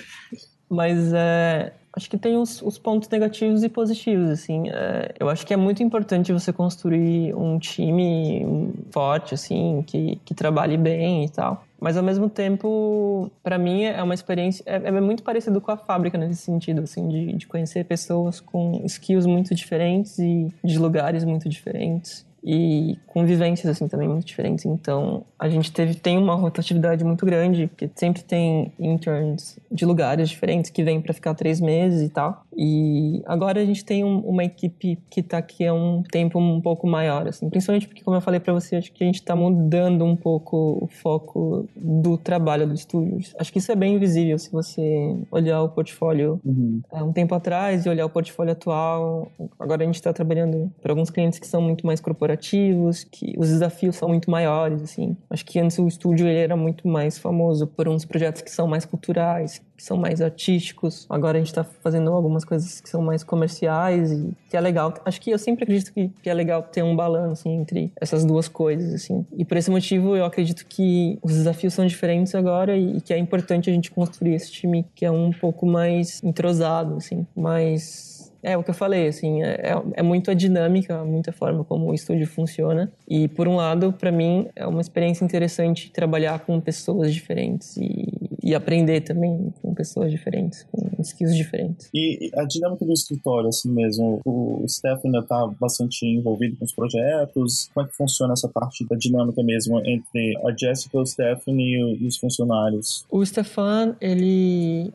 *laughs* Mas é, acho que tem os, os, pontos negativos e positivos, assim. É, eu acho que é muito importante você construir um time forte, assim, que, que trabalhe bem e tal. Mas ao mesmo tempo, para mim é uma experiência é, é, muito parecido com a fábrica nesse sentido, assim, de, de conhecer pessoas com skills muito diferentes e de lugares muito diferentes e convivências assim também muito diferentes. Então, a gente teve tem uma rotatividade muito grande, porque sempre tem interns de lugares diferentes que vêm para ficar três meses e tal. E agora a gente tem um, uma equipe que está aqui há um tempo um pouco maior, assim, principalmente porque, como eu falei para você, acho que a gente está mudando um pouco o foco do trabalho do estúdio. Acho que isso é bem visível se você olhar o portfólio uhum. É, um tempo atrás e olhar o portfólio atual. Agora a gente está trabalhando para alguns clientes que são muito mais corporativos, que os desafios são muito maiores, assim. Acho que antes o estúdio ele era muito mais famoso por uns projetos que são mais culturais, que são mais artísticos. Agora a gente está fazendo algumas coisas que são mais comerciais e que é legal. Acho que eu sempre acredito que, que é legal ter um balanço assim, entre essas duas coisas, assim. E por esse motivo eu acredito que os desafios são diferentes agora e, e que é importante a gente construir esse time que é um pouco mais entrosado, assim, mais é o que eu falei, assim, é, é, é muito a dinâmica, muita forma como o estúdio funciona. E, por um lado, para mim, é uma experiência interessante trabalhar com pessoas diferentes e, e aprender também com pessoas diferentes, com skills diferentes. E a dinâmica do escritório, assim mesmo, o Stefan está bastante envolvido com os projetos. Como é que funciona essa parte da dinâmica mesmo entre a Jessica, o Stefan e os funcionários? O Stefan, ele,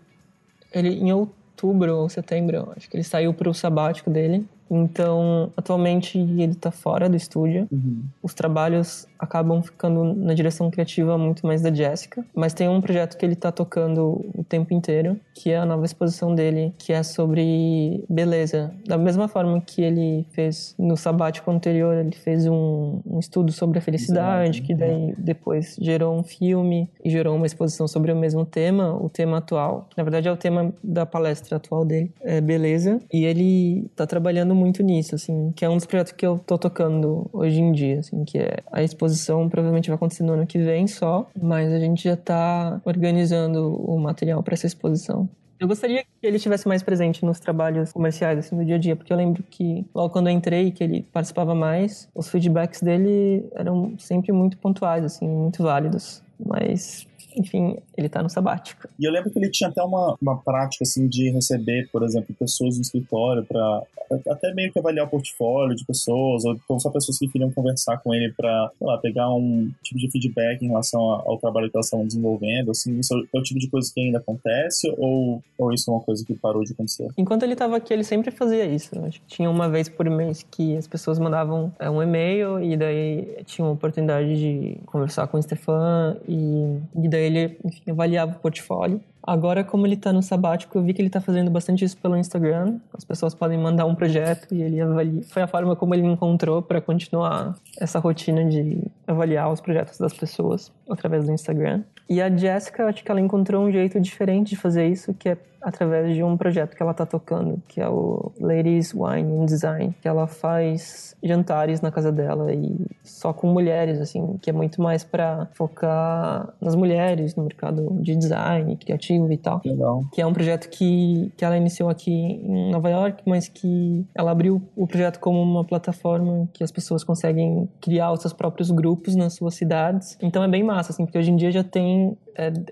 ele em outubro outubro ou setembro, acho que ele saiu para o sabático dele. Então, atualmente ele está fora do estúdio. Uhum. Os trabalhos acabam ficando na direção criativa muito mais da Jessica, mas tem um projeto que ele está tocando o tempo inteiro, que é a nova exposição dele, que é sobre beleza. Da mesma forma que ele fez no sabático anterior, ele fez um, um estudo sobre a felicidade, que daí depois gerou um filme e gerou uma exposição sobre o mesmo tema, o tema atual, na verdade é o tema da palestra atual dele, é beleza, e ele está trabalhando muito nisso, assim, que é um dos projetos que eu tô tocando hoje em dia, assim, que é a exposição provavelmente vai acontecer no ano que vem só, mas a gente já tá organizando o material para essa exposição. Eu gostaria que ele estivesse mais presente nos trabalhos comerciais, assim, do dia a dia, porque eu lembro que logo quando eu entrei, que ele participava mais, os feedbacks dele eram sempre muito pontuais, assim, muito válidos. Mas enfim, ele tá no sabático. E eu lembro que ele tinha até uma, uma prática, assim, de receber, por exemplo, pessoas no escritório para até meio que avaliar o portfólio de pessoas, ou então só pessoas que queriam conversar com ele para, sei lá, pegar um tipo de feedback em relação ao trabalho que elas estavam desenvolvendo, assim, isso é o tipo de coisa que ainda acontece, ou, ou isso é uma coisa que parou de acontecer? Enquanto ele estava aqui, ele sempre fazia isso. Acho que tinha uma vez por mês que as pessoas mandavam é, um e-mail e daí tinha uma oportunidade de conversar com o Stefan e, e daí ele, enfim, avaliava o portfólio. Agora, como ele está no sabático, eu vi que ele está fazendo bastante isso pelo Instagram. As pessoas podem mandar um projeto e ele avalia. Foi a forma como ele encontrou para continuar essa rotina de avaliar os projetos das pessoas através do Instagram. E a Jessica, acho que ela encontrou um jeito diferente de fazer isso, que é através de um projeto que ela está tocando, que é o Ladies Wine and Design, que ela faz jantares na casa dela e só com mulheres, assim, que é muito mais para focar nas mulheres no mercado de design criativo e tal. Legal. Que é um projeto que, que ela iniciou aqui em Nova York, mas que ela abriu o projeto como uma plataforma que as pessoas conseguem criar os seus próprios grupos nas suas cidades. Então é bem massa, assim, porque hoje em dia já tem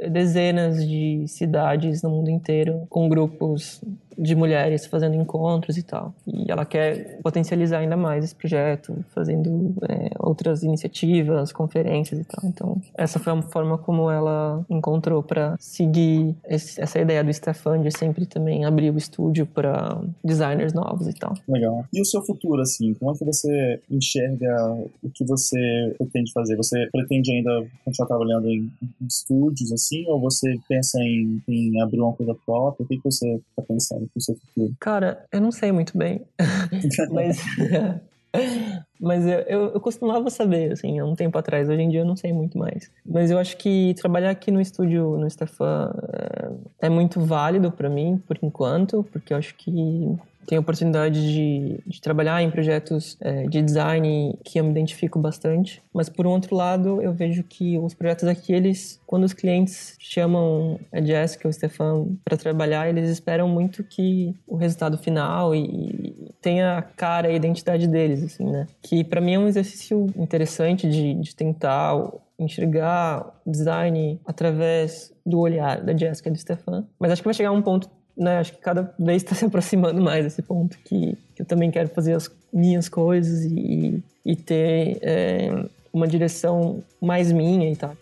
dezenas de cidades no mundo inteiro com grupos de mulheres fazendo encontros e tal. E ela quer potencializar ainda mais esse projeto, fazendo é, outras iniciativas, conferências e tal. Então, essa foi a forma como ela encontrou para seguir esse, essa ideia do Stefan de sempre também abrir o estúdio para designers novos e tal. Legal. E o seu futuro, assim? Como é que você enxerga o que você pretende fazer? Você pretende ainda continuar trabalhando em, estúdios, assim? Ou você pensa em, em abrir uma coisa própria? O que, que você está pensando? Pro seu futuro? Cara, eu não sei muito bem. *laughs* mas, *laughs* Mas eu, eu, eu, costumava saber, assim, há um tempo atrás. Hoje em dia eu não sei muito mais. Mas eu acho que trabalhar aqui no estúdio, no Stefan, é, é muito válido para mim, por enquanto, porque eu acho que tenho a oportunidade de, de trabalhar em projetos é, de design que eu me identifico bastante. Mas, por um outro lado, eu vejo que os projetos aqui, eles, quando os clientes chamam a Jessica ou o Stefan para trabalhar, eles esperam muito que o resultado final e, e tenha a cara e a identidade deles, assim, né? Que, para mim, é um exercício interessante de, de tentar enxergar design através do olhar da Jessica e do Stefan. Mas acho que vai chegar um ponto né, acho que cada vez está se aproximando mais desse ponto que, que, eu também quero fazer as minhas coisas e, e ter é, uma direção mais minha e tal.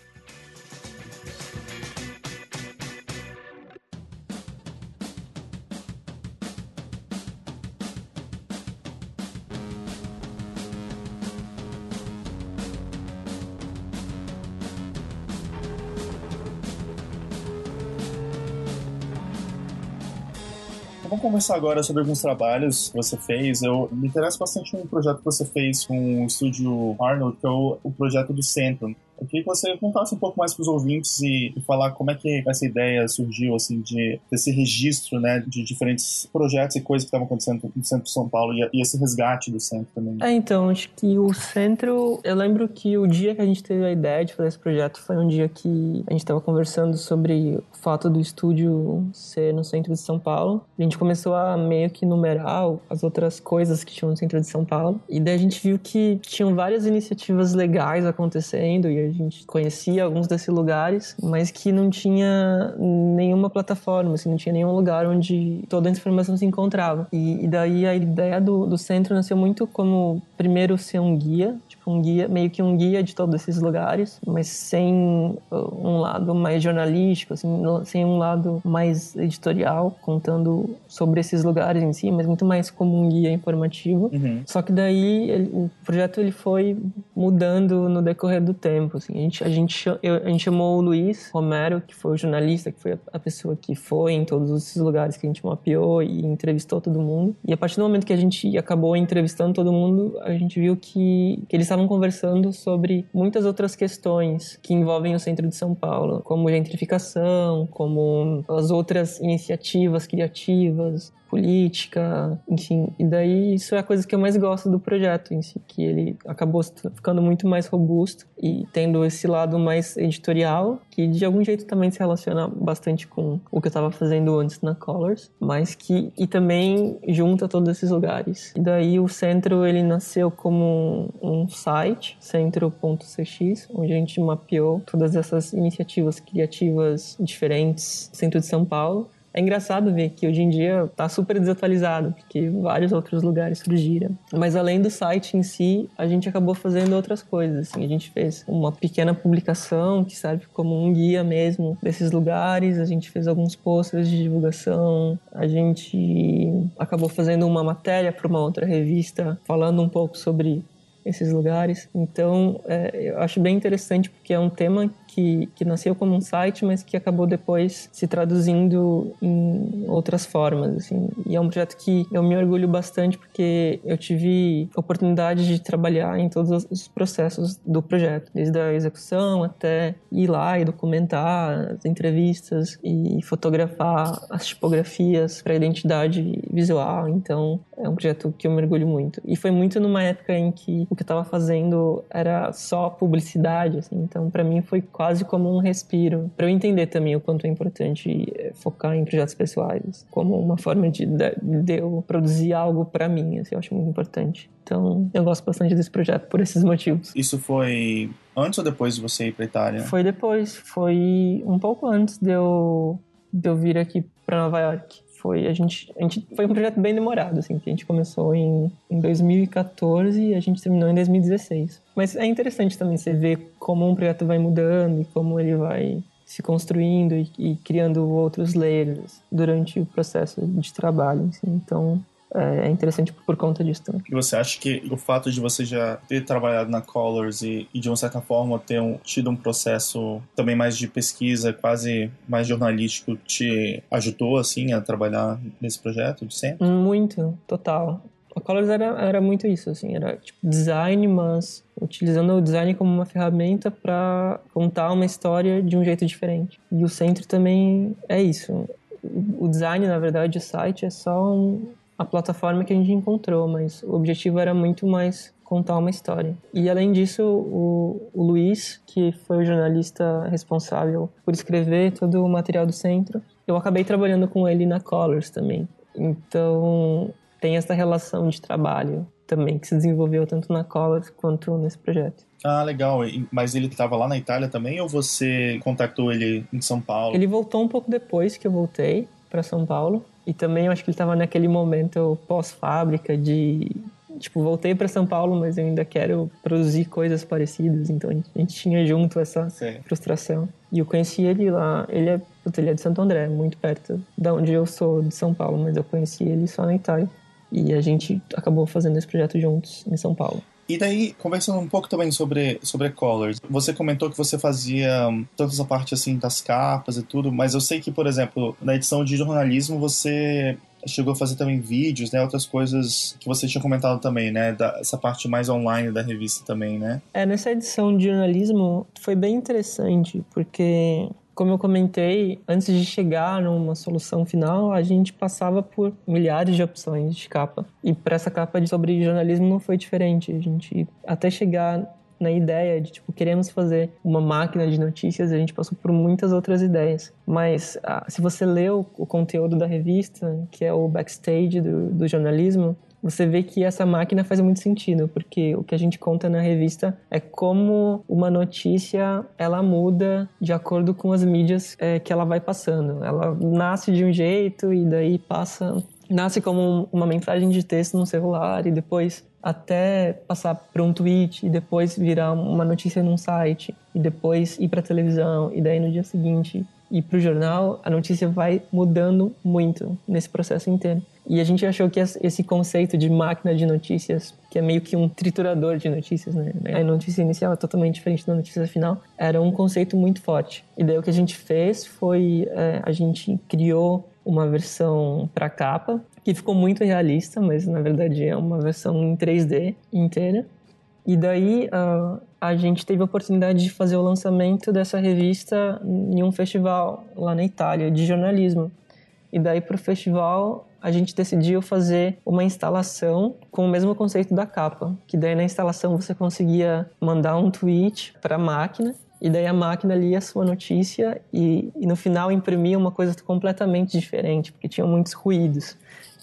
Conversar agora sobre alguns trabalhos que você fez. Eu me interessa bastante um projeto que você fez com o estúdio Arnold, que é o, o projeto do Centro. Queria que você contasse um pouco mais para os ouvintes e, e, falar como é que essa ideia surgiu, assim, de desse registro, né, de diferentes projetos e coisas que estavam acontecendo no centro de São Paulo e, e, esse resgate do centro também. É, então, acho que o centro, eu lembro que o dia que a gente teve a ideia de fazer esse projeto foi um dia que a gente estava conversando sobre o fato do estúdio ser no centro de São Paulo. A gente começou a meio que numerar as outras coisas que tinham no centro de São Paulo e daí a gente viu que tinham várias iniciativas legais acontecendo e a gente conhecia alguns desses lugares, mas que não tinha nenhuma plataforma, assim, não tinha nenhum lugar onde toda a informação se encontrava. E, e daí a ideia do, do centro nasceu muito como, primeiro, ser um guia, um guia, meio que um guia de todos esses lugares, mas sem uh, um lado mais jornalístico, assim, sem um lado mais editorial, contando sobre esses lugares em si, mas muito mais como um guia informativo. Uhum. Só que daí ele, o projeto ele foi mudando no decorrer do tempo. Assim. A, gente, a, gente, eu, a gente chamou o Luiz Romero, que foi o jornalista, que foi a pessoa que foi em todos esses lugares que a gente mapeou e entrevistou todo mundo. E a partir do momento que a gente acabou entrevistando todo mundo, a gente viu que, que eles estavam conversando sobre muitas outras questões que envolvem o centro de São Paulo, como gentrificação, como as outras iniciativas criativas, política, enfim. E daí isso é a coisa que eu mais gosto do projeto em si, que ele acabou ficando muito mais robusto e tendo esse lado mais editorial, que de algum jeito também se relaciona bastante com o que eu estava fazendo antes na Colors, mas que e também junta todos esses lugares. E daí o centro ele nasceu como um site, centro.cx, onde a gente mapeou todas essas iniciativas criativas diferentes no centro de São Paulo é engraçado ver que hoje em dia está super desatualizado, porque vários outros lugares surgiram. Mas além do site em si, a gente acabou fazendo outras coisas. Assim. A gente fez uma pequena publicação que serve como um guia mesmo desses lugares. A gente fez alguns posters de divulgação. A gente acabou fazendo uma matéria para uma outra revista falando um pouco sobre esses lugares. Então, é, eu acho bem interessante porque é um tema que, que nasceu como um site, mas que acabou depois se traduzindo em outras formas, assim. E é um projeto que eu me orgulho bastante porque eu tive oportunidade de trabalhar em todos os processos do projeto, desde a execução até ir lá e documentar as entrevistas e fotografar as tipografias para a identidade visual. Então, é um projeto que eu me orgulho muito. E foi muito numa época em que o que eu estava fazendo era só publicidade, assim. Então, para mim foi quase quase como um respiro, para eu entender também o quanto é importante eh, focar em projetos pessoais, como uma forma de, de eu produzir algo para mim, assim, eu acho muito importante. Então, eu gosto bastante desse projeto por esses motivos. Isso foi antes ou depois de você ir para Itália? Foi depois, foi um pouco antes de eu, de eu vir aqui para Nova York foi a gente, a gente foi um projeto bem demorado assim que a gente começou em, em 2014 e a gente terminou em 2016 mas é interessante também você ver como um projeto vai mudando e como ele vai se construindo e, e criando outros layers durante o processo de trabalho assim. então é, é interessante por conta disso também. E você acha que o fato de você já ter trabalhado na Colors e, e de uma certa forma ter um, tido um processo também mais de pesquisa, quase mais jornalístico, te ajudou assim a trabalhar nesse projeto de sempre? Muito, total A Colors era, era muito isso, assim, era tipo design, mas utilizando o design como uma ferramenta para contar uma história de um jeito diferente. E o centro também é isso. O design, na verdade, o site é só um, a plataforma que a gente encontrou, mas o objetivo era muito mais contar uma história. E além disso, o, o Luiz, que foi o jornalista responsável por escrever todo o material do centro, eu acabei trabalhando com ele na Colors também. Então, tem essa relação de trabalho também que se desenvolveu tanto na Colors quanto nesse projeto. Ah, legal. Mas ele estava lá na Itália também ou você contactou ele em São Paulo? Ele voltou um pouco depois que eu voltei para São Paulo. E também eu acho que ele estava naquele momento pós-fábrica de tipo, voltei para São Paulo, mas eu ainda quero produzir coisas parecidas, então a gente tinha junto essa Sim. frustração. E eu conheci ele lá, ele é, ele é de Santo André, muito perto da onde eu sou, de São Paulo, mas eu conheci ele só na Itália. E a gente acabou fazendo esse projeto juntos em São Paulo. E daí, conversando um pouco também sobre, sobre Colors, você comentou que você fazia hum, toda essa parte assim das capas e tudo, mas eu sei que, por exemplo, na edição de jornalismo você chegou a fazer também vídeos, né? Outras coisas que você tinha comentado também, né? Da, essa parte mais online da revista também, né? É, nessa edição de jornalismo foi bem interessante, porque como eu comentei, antes de chegar numa solução final, a gente passava por milhares de opções de capa. E para essa capa sobre jornalismo não foi diferente. A gente, até chegar na ideia de, tipo, queremos fazer uma máquina de notícias, a gente passou por muitas outras ideias. Mas ah, se você leu o conteúdo da revista, que é o backstage do, do jornalismo, você vê que essa máquina faz muito sentido, porque o que a gente conta na revista é como uma notícia ela muda de acordo com as mídias é, que ela vai passando. Ela nasce de um jeito e daí passa nasce como uma mensagem de texto no celular e depois até passar para um tweet e depois virar uma notícia num site e depois ir para televisão e daí no dia seguinte ir para o jornal, a notícia vai mudando muito nesse processo inteiro. E a gente achou que esse conceito de máquina de notícias, que é meio que um triturador de notícias, né? A notícia inicial é totalmente diferente da notícia final, era um conceito muito forte. E daí o que a gente fez foi, é, a gente criou uma versão para capa, que ficou muito realista, mas na verdade é uma versão em 3D inteira. E daí uh, a gente teve a oportunidade de fazer o lançamento dessa revista em um festival lá na Itália de jornalismo. E daí para o festival a gente decidiu fazer uma instalação com o mesmo conceito da capa, que daí na instalação você conseguia mandar um tweet para a máquina e daí a máquina lia a sua notícia e, e, no final imprimia uma coisa completamente diferente, porque tinha muitos ruídos.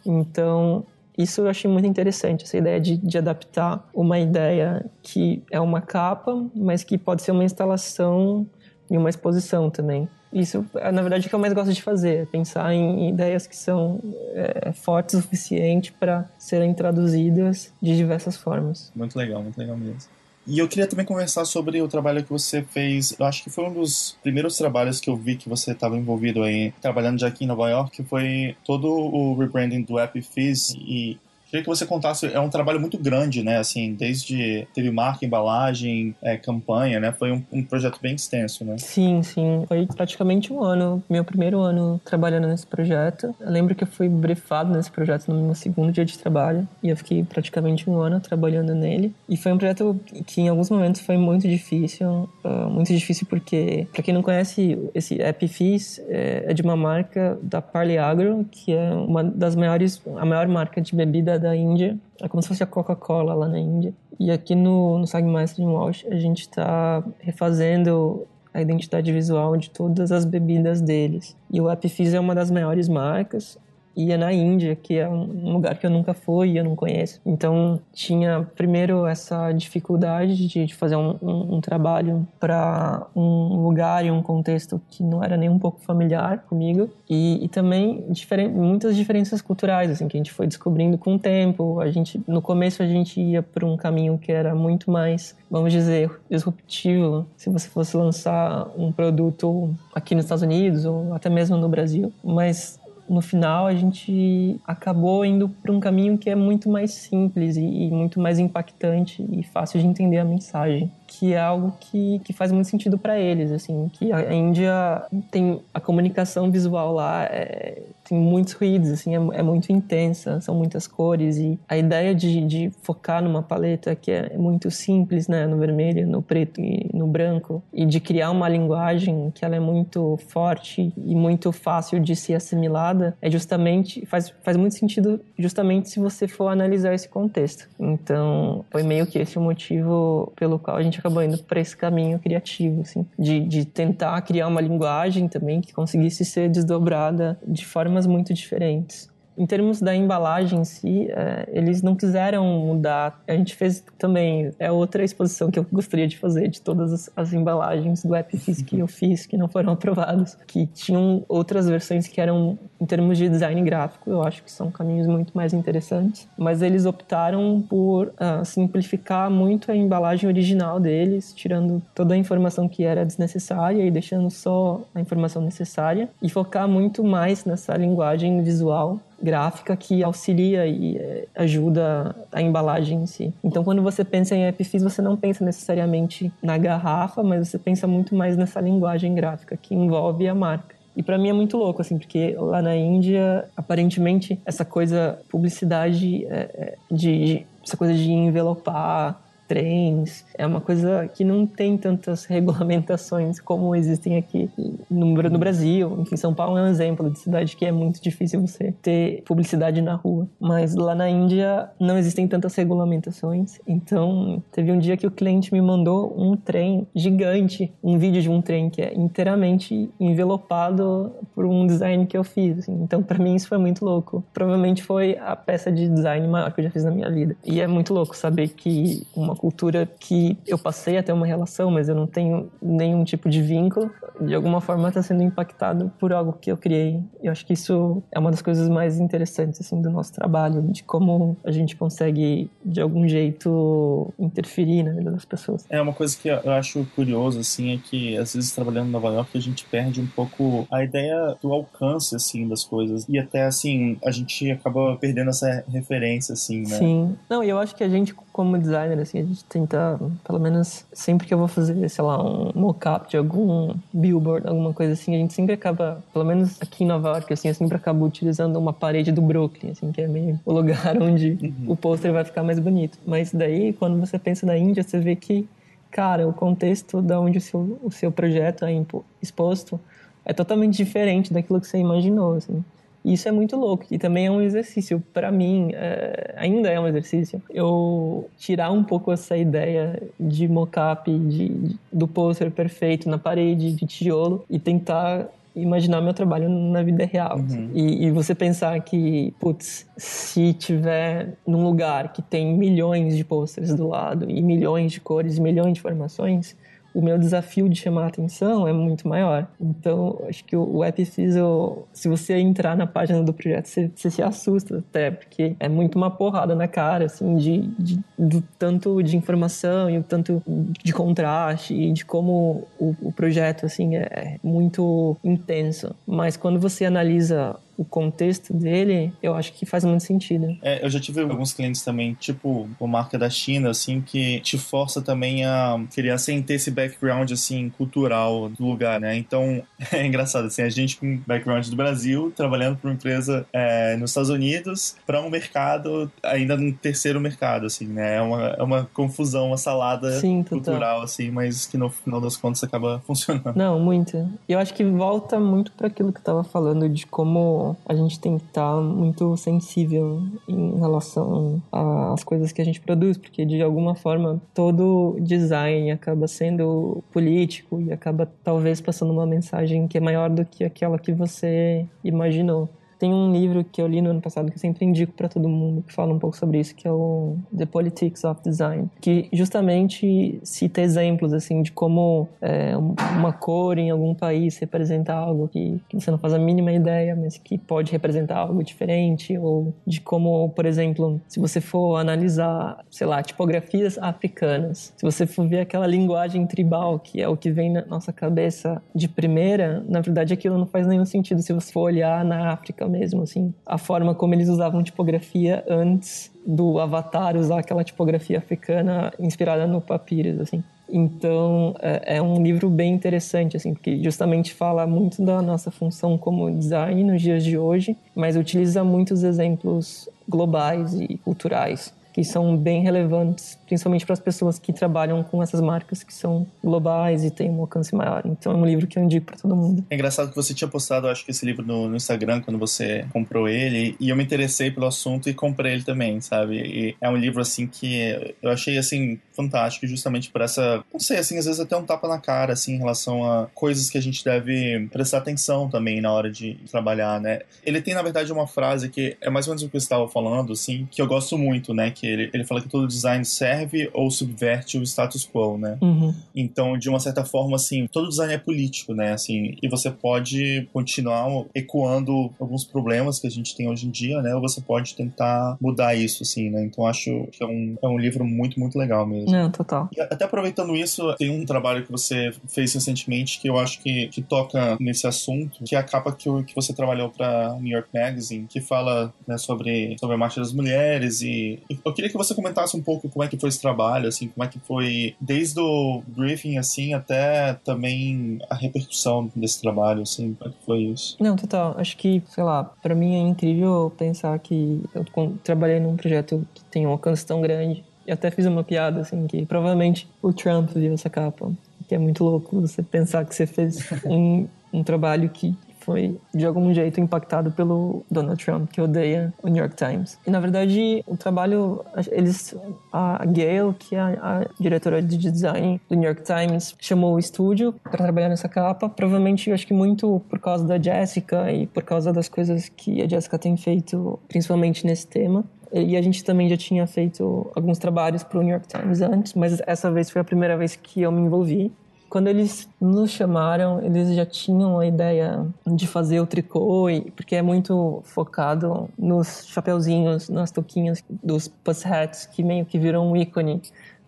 Então, isso eu achei muito interessante, essa ideia de, de adaptar uma ideia que é uma capa, mas que pode ser uma instalação e uma exposição também. Isso, na verdade, é o que eu mais gosto de fazer, é pensar em ideias que são é, fortes o suficiente para serem traduzidas de diversas formas. Muito legal, muito legal mesmo. E eu queria também conversar sobre o trabalho que você fez. Eu acho que foi um dos primeiros trabalhos que eu vi que você estava envolvido aí, trabalhando já aqui em Nova York, que foi todo o rebranding do App Fizz e Queria que você contasse, é um trabalho muito grande, né? Assim, desde teve marca, embalagem, é, campanha, né? Foi um, um, projeto bem extenso, né? Sim, sim. Foi praticamente um ano, meu primeiro ano trabalhando nesse projeto. Eu lembro que eu fui briefado nesse projeto no meu segundo dia de trabalho e eu fiquei praticamente um ano trabalhando nele. E foi um projeto que em alguns momentos foi muito difícil, uh, muito difícil porque, para quem não conhece, esse Fizz é, é de uma marca da Parley Agro, que é uma das maiores, a maior marca de bebida da Índia. É como se fosse a Coca-Cola lá na Índia. E aqui no, no Sagmeister Walsh, a gente está refazendo a identidade visual de todas as bebidas deles. E o Epifizz é uma das maiores marcas ia na Índia, que é um lugar que eu nunca fui e eu não conheço. Então, tinha primeiro essa dificuldade de, fazer um, um, um trabalho para um lugar e um contexto que não era nem um pouco familiar comigo. E, e também diferen muitas diferenças culturais, assim, que a gente foi descobrindo com o tempo. A gente, no começo, a gente ia por um caminho que era muito mais, vamos dizer, disruptivo. Se você fosse lançar um produto aqui nos Estados Unidos ou até mesmo no Brasil. Mas no final a gente acabou indo para um caminho que é muito mais simples e, e, muito mais impactante e fácil de entender a mensagem, que é algo que, que faz muito sentido para eles, assim, que a Índia tem a comunicação visual lá é, assim, muitos ruídos, assim, é, é, muito intensa, são muitas cores e a ideia de, de focar numa paleta que é muito simples, né, no vermelho, no preto e no branco e de criar uma linguagem que ela é muito forte e muito fácil de ser assimilada, é justamente faz, faz muito sentido justamente se você for analisar esse contexto. Então, foi meio que esse o motivo pelo qual a gente acabou indo para esse caminho criativo, assim, de, de tentar criar uma linguagem também que conseguisse ser desdobrada de formas muito diferentes. Em termos da embalagem em si, é, eles não quiseram mudar. A gente fez também, é outra exposição que eu gostaria de fazer de todas as, as embalagens do app que eu fiz, que não foram *laughs* aprovados, que tinham outras versões que eram, em termos de design gráfico, eu acho que são caminhos muito mais interessantes. Mas eles optaram por uh, simplificar muito a embalagem original deles, tirando toda a informação que era desnecessária e deixando só a informação necessária, e focar muito mais nessa linguagem visual gráfica que auxilia e é, ajuda a embalagem em si. Então, quando você pensa em EpiFizz, você não pensa necessariamente na garrafa, mas você pensa muito mais nessa linguagem gráfica que envolve a marca. E para mim é muito louco, assim, porque lá na Índia, aparentemente, essa coisa, publicidade é, é de, essa coisa de envelopar trens. É uma coisa que não tem tantas *laughs* regulamentações como existem aqui no, no Brasil. Enfim, São Paulo é um exemplo de cidade que é muito difícil você ter publicidade na rua. Mas lá na Índia não existem tantas regulamentações. Então, teve um dia que o cliente me mandou um trem gigante, um vídeo de um trem que é inteiramente envelopado por um design que eu fiz. Assim. Então, para mim, isso foi muito louco. Provavelmente foi a peça de design maior que eu já fiz na minha vida. E é muito louco saber que uma cultura que eu passei a ter uma relação, mas eu não tenho nenhum tipo de vínculo, de alguma forma está sendo impactado por algo que eu criei. Eu acho que isso é uma das coisas mais interessantes assim do nosso trabalho, de como a gente consegue de algum jeito interferir na vida das pessoas. É uma coisa que eu acho curioso assim é que às vezes trabalhando em Nova York a gente perde um pouco a ideia do alcance assim das coisas e até assim a gente acaba perdendo essa referência assim, né? Sim. Não, e eu acho que a gente como designer assim, a gente tenta, pelo menos sempre que eu vou fazer, sei lá, um mockup de algum billboard, alguma coisa assim, a gente sempre acaba, pelo menos aqui em Nova York, assim, eu sempre acabo utilizando uma parede do Brooklyn, assim, que é meio o lugar *laughs* onde uhum. o pôster vai ficar mais bonito. Mas daí, quando você pensa na Índia, você vê que, cara, o contexto da onde o seu, o seu projeto é exposto é totalmente diferente daquilo que você imaginou, assim. E isso é muito louco. E também é um exercício, para mim, é, ainda é um exercício, eu tirar um pouco essa ideia de mocap, de, de, do pôster perfeito na parede, de tijolo, e tentar imaginar meu trabalho na vida real. Uhum. E, e, você pensar que, putz, se tiver num lugar que tem milhões de posters do lado, e milhões de cores, milhões de informações, o meu desafio de chamar a atenção é muito maior. Então, acho que o App Fizzle, se você entrar na página do projeto, você, você, se assusta até, porque é muito uma porrada na cara, assim, de, de do tanto de informação e o tanto de contraste e de como o, o projeto, assim, é, é muito intenso. Mas quando você analisa o contexto dele, eu acho que faz muito sentido. É, eu já tive alguns clientes também, tipo o marca da China, assim, que te força também a criar sem ter esse background, assim, cultural do lugar, né? Então, *laughs* é engraçado, assim, a gente com background do Brasil, trabalhando para uma empresa é, nos Estados Unidos, para um mercado, ainda no terceiro mercado, assim, né? É uma, é uma confusão, uma salada Sim, cultural, assim, mas que no final das contas acaba *laughs* funcionando. Não, muito. Eu acho que volta muito para aquilo que eu tava falando de como a gente tem que estar tá muito sensível em relação às coisas que a gente produz, porque de alguma forma todo design acaba sendo político e acaba talvez passando uma mensagem que é maior do que aquela que você imaginou. Tem um livro que eu li no ano passado que eu sempre indico para todo mundo que fala um pouco sobre isso, que é o The Politics of Design, que justamente cita exemplos assim de como é, uma cor em algum país representa algo que, que você não faz a mínima ideia, mas que pode representar algo diferente, ou de como, por exemplo, se você for analisar, sei lá, tipografias africanas, se você for ver aquela linguagem tribal, que é o que vem na nossa cabeça de primeira, na verdade aquilo não faz nenhum sentido se você for olhar na África mesmo, assim. A forma como eles usavam tipografia antes do Avatar usar aquela tipografia africana inspirada no papyrus, assim. Então, é, é um livro bem interessante, assim, porque justamente fala muito da nossa função como design nos dias de hoje, mas utiliza muitos exemplos globais e culturais que são bem relevantes, principalmente para as pessoas que trabalham com essas marcas que são globais e têm um alcance maior. Então é um livro que eu indico para todo mundo. É engraçado que você tinha postado, acho que esse livro no, no, Instagram quando você comprou ele, e eu me interessei pelo assunto e comprei ele também, sabe? E é um livro assim que eu achei assim fantástico, justamente por essa, não sei, assim, às vezes até um tapa na cara assim em relação a coisas que a gente deve prestar atenção também na hora de trabalhar, né? Ele tem na verdade uma frase que é mais ou menos o que você estava falando, assim, que eu gosto muito, né? que ele, ele fala que todo design serve ou subverte o status quo, né? Uhum. Então, de uma certa forma, assim, todo design é político, né? Assim, e você pode continuar ecoando alguns problemas que a gente tem hoje em dia, né? Ou você pode tentar mudar isso, assim, né? Então, acho que é um, é um livro muito, muito legal mesmo. Não, total. E até aproveitando isso, tem um trabalho que você fez recentemente que eu acho que, que toca nesse assunto, que é a capa que, que você trabalhou para New York Magazine, que fala né, sobre, sobre a marcha das mulheres e, e eu queria que você comentasse um pouco como é que foi esse trabalho, assim, como é que foi desde o briefing, assim, até também a repercussão desse trabalho, assim, como é que foi isso? Não, total. Acho que, sei lá, para mim é incrível pensar que eu trabalhei num projeto que tem um alcance tão grande. E até fiz uma piada, assim, que provavelmente o Trump viu essa capa. Que é muito louco você pensar que você fez *laughs* um, um trabalho que foi de algum jeito impactado pelo Donald Trump, que odeia o New York Times. E na verdade, o trabalho, eles, a Gail, que é a, diretora de design do New York Times, chamou o estúdio para trabalhar nessa capa. Provavelmente, eu acho que muito por causa da Jessica e por causa das coisas que a Jessica tem feito, principalmente nesse tema. E a gente também já tinha feito alguns trabalhos para o New York Times antes, mas essa vez foi a primeira vez que eu me envolvi. Quando eles nos chamaram, eles já tinham a ideia de fazer o tricô, porque é muito focado nos chapeuzinhos, nas touquinhas dos puss hats, que meio que viram um ícone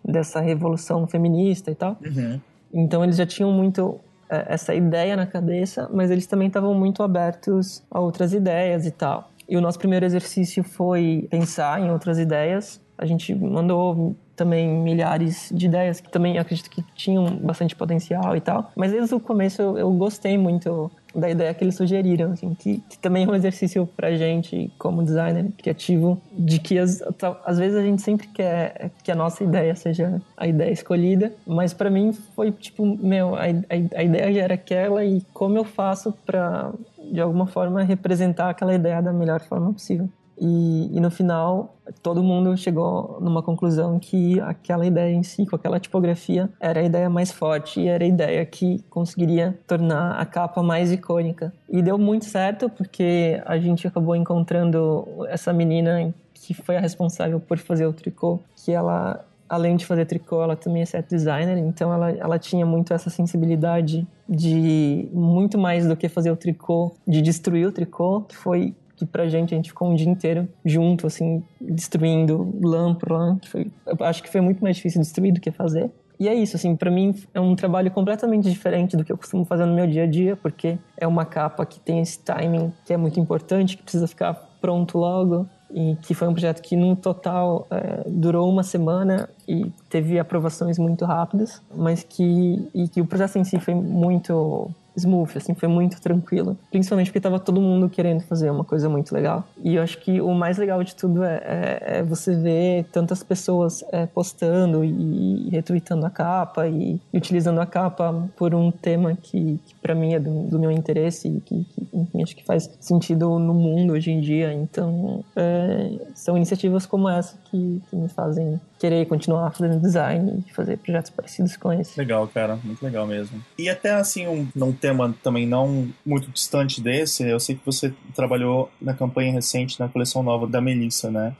dessa revolução feminista e tal. Uhum. Então eles já tinham muito é, essa ideia na cabeça, mas eles também estavam muito abertos a outras ideias e tal. E o nosso primeiro exercício foi pensar em outras ideias. A gente mandou também milhares de ideias que também acredito que tinham bastante potencial e tal. Mas desde o começo eu, eu gostei muito da ideia que eles sugeriram, assim, que, que, também é um exercício pra gente como designer criativo, de que as, às vezes a gente sempre quer que a nossa ideia seja a ideia escolhida, mas para mim foi tipo, meu, a, a, a ideia era aquela e como eu faço para de alguma forma representar aquela ideia da melhor forma possível. E, e, no final, todo mundo chegou numa conclusão que aquela ideia em si, com aquela tipografia, era a ideia mais forte e era a ideia que conseguiria tornar a capa mais icônica. E deu muito certo porque a gente acabou encontrando essa menina que foi a responsável por fazer o tricô, que ela além de fazer tricô, ela também é set designer, então ela, ela tinha muito essa sensibilidade de muito mais do que fazer o tricô, de destruir o tricô, que foi que pra gente a gente ficou um dia inteiro junto, assim, destruindo lã por lã, que foi, acho que foi muito mais difícil destruir do que fazer. E é isso, assim, para mim é um trabalho completamente diferente do que eu costumo fazer no meu dia a dia, porque é uma capa que tem esse timing que é muito importante, que precisa ficar pronto logo, e que foi um projeto que no total é, durou uma semana e teve aprovações muito rápidas, mas que e que o processo em si foi muito smooth, assim, foi muito tranquilo. Principalmente porque tava todo mundo querendo fazer uma coisa muito legal. E eu acho que o mais legal de tudo é, é, é você ver tantas pessoas é, postando e, retweetando a capa e, e, utilizando a capa por um tema que, que para mim é do, do, meu interesse e que, que enfim, acho que faz sentido no mundo hoje em dia. Então, é, são iniciativas como essa que, que me fazem querer continuar fazendo design e fazer projetos parecidos com esse. Legal, cara, muito legal mesmo. E até assim, um, num tema também não muito distante desse, eu sei que você trabalhou na campanha recente, na coleção nova da Melissa, né?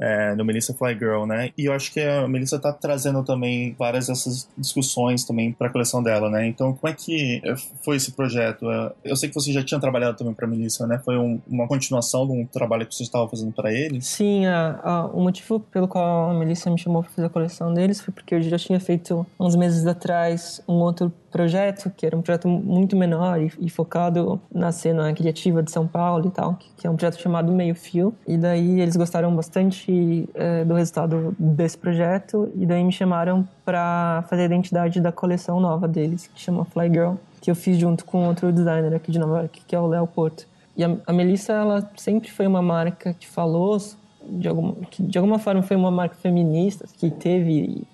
É, no Melissa Fly Girl, né? E eu acho que a Melissa tá trazendo também várias dessas discussões também para a coleção dela, né? Então, como é que foi esse projeto? É, eu sei que você já tinha trabalhado também para Melissa, né? Foi um, uma continuação de um trabalho que você estava fazendo para eles? Sim, a, a, o motivo pelo qual a Melissa me chamou para fazer a coleção deles foi porque eu já tinha feito uns meses atrás um outro projeto, que era um projeto muito menor e, e focado na cena criativa de São Paulo e tal, que, que, é um projeto chamado Meio Fio. E daí eles gostaram bastante é, do resultado desse projeto e daí me chamaram para fazer a identidade da coleção nova deles, que chama Fly Girl, que eu fiz junto com outro designer aqui de Nova York, que é o Léo Porto. E a, a Melissa, ela sempre foi uma marca que falou de alguma, que de alguma forma foi uma marca feminista, que teve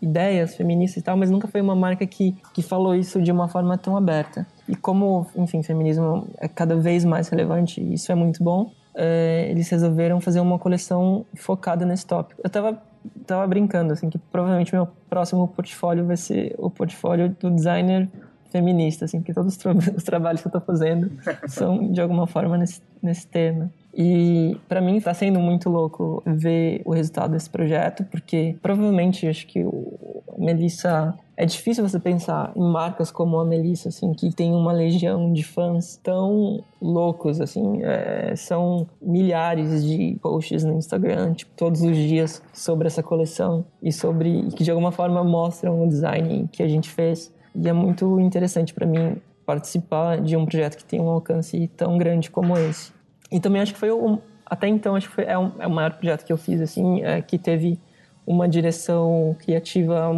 ideias feministas e tal, mas nunca foi uma marca que, que falou isso de uma forma tão aberta. E como, enfim, feminismo é cada vez mais relevante, e isso é muito bom, é, eles resolveram fazer uma coleção focada nesse tópico. Eu tava, tava brincando, assim, que provavelmente meu próximo portfólio vai ser o portfólio do designer feminista, assim, porque todos os, tra *laughs* os trabalhos que eu estou fazendo são de alguma forma nesse, nesse tema. E para mim está sendo muito louco ver o resultado desse projeto, porque provavelmente acho que o Melissa é difícil você pensar em marcas como a Melissa, assim, que tem uma legião de fãs tão loucos, assim, é, são milhares de posts no Instagram, tipo, todos os dias sobre essa coleção e sobre que de alguma forma mostram o design que a gente fez. E é muito interessante para mim participar de um projeto que tem um alcance tão grande como esse. E também acho que foi um, até então acho que foi é, um, é o maior projeto que eu fiz assim, é, que teve uma direção criativa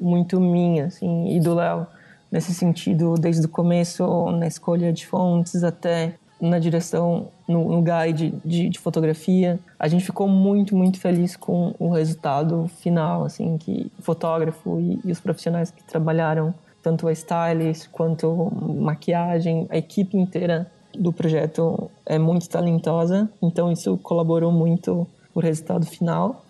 muito minha, assim, e do Léo nesse sentido desde o começo na escolha de fontes até na direção no, no guide de, de, fotografia. A gente ficou muito muito feliz com o resultado final assim que o fotógrafo e, e os profissionais que trabalharam tanto a stylist quanto maquiagem, a equipe inteira do projeto é muito talentosa, então isso colaborou muito o resultado final.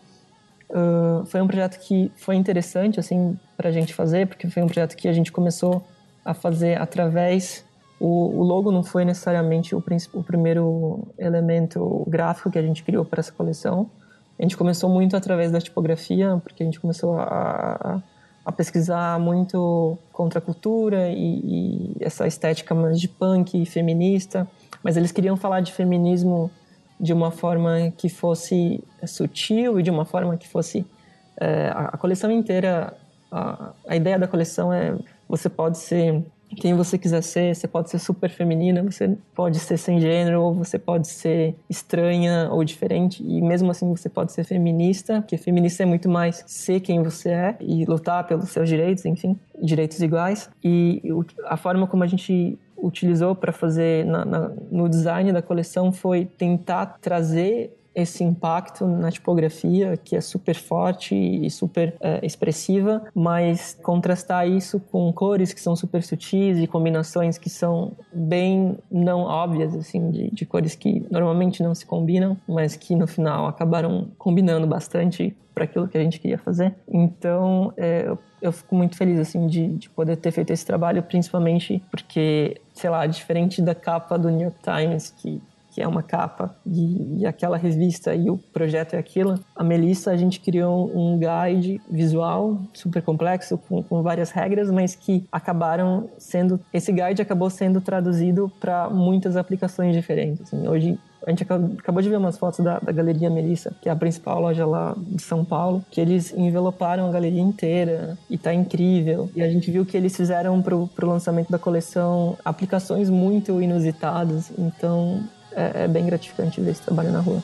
Uh, foi um projeto que foi interessante assim para a gente fazer, porque foi um projeto que a gente começou a fazer através o, o logo não foi necessariamente o, o primeiro elemento gráfico que a gente criou para essa coleção. A gente começou muito através da tipografia, porque a gente começou a, a pesquisar muito contra a cultura e, e, essa estética mais de punk e feminista, mas eles queriam falar de feminismo de uma forma que fosse sutil e de uma forma que fosse é, a, a, coleção inteira a, a ideia da coleção é você pode ser quem você quiser ser, você pode ser super feminina, você pode ser sem gênero, ou você pode ser estranha ou diferente, e mesmo assim você pode ser feminista, porque feminista é muito mais ser quem você é e lutar pelos seus direitos, enfim, direitos iguais. E a forma como a gente utilizou para fazer na, na, no design da coleção foi tentar trazer esse impacto na tipografia, que é super forte e super é, expressiva, mas contrastar isso com cores que são super sutis e combinações que são bem não óbvias, assim, de, de cores que normalmente não se combinam, mas que no final acabaram combinando bastante para aquilo que a gente queria fazer. Então, é, eu, fico muito feliz assim de, de, poder ter feito esse trabalho, principalmente porque, sei lá, diferente da capa do New York Times que que é uma capa e, e, aquela revista e o projeto é aquilo. A Melissa, a gente criou um guide visual super complexo, com, com várias regras, mas que acabaram sendo. Esse guide acabou sendo traduzido para muitas aplicações diferentes. Assim, hoje, a gente acabou de ver umas fotos da, da, Galeria Melissa, que é a principal loja lá de São Paulo, que eles enveloparam a galeria inteira e tá incrível. E a gente viu que eles fizeram pro, pro lançamento da coleção aplicações muito inusitadas. Então, é, é bem gratificante ver esse trabalho na rua.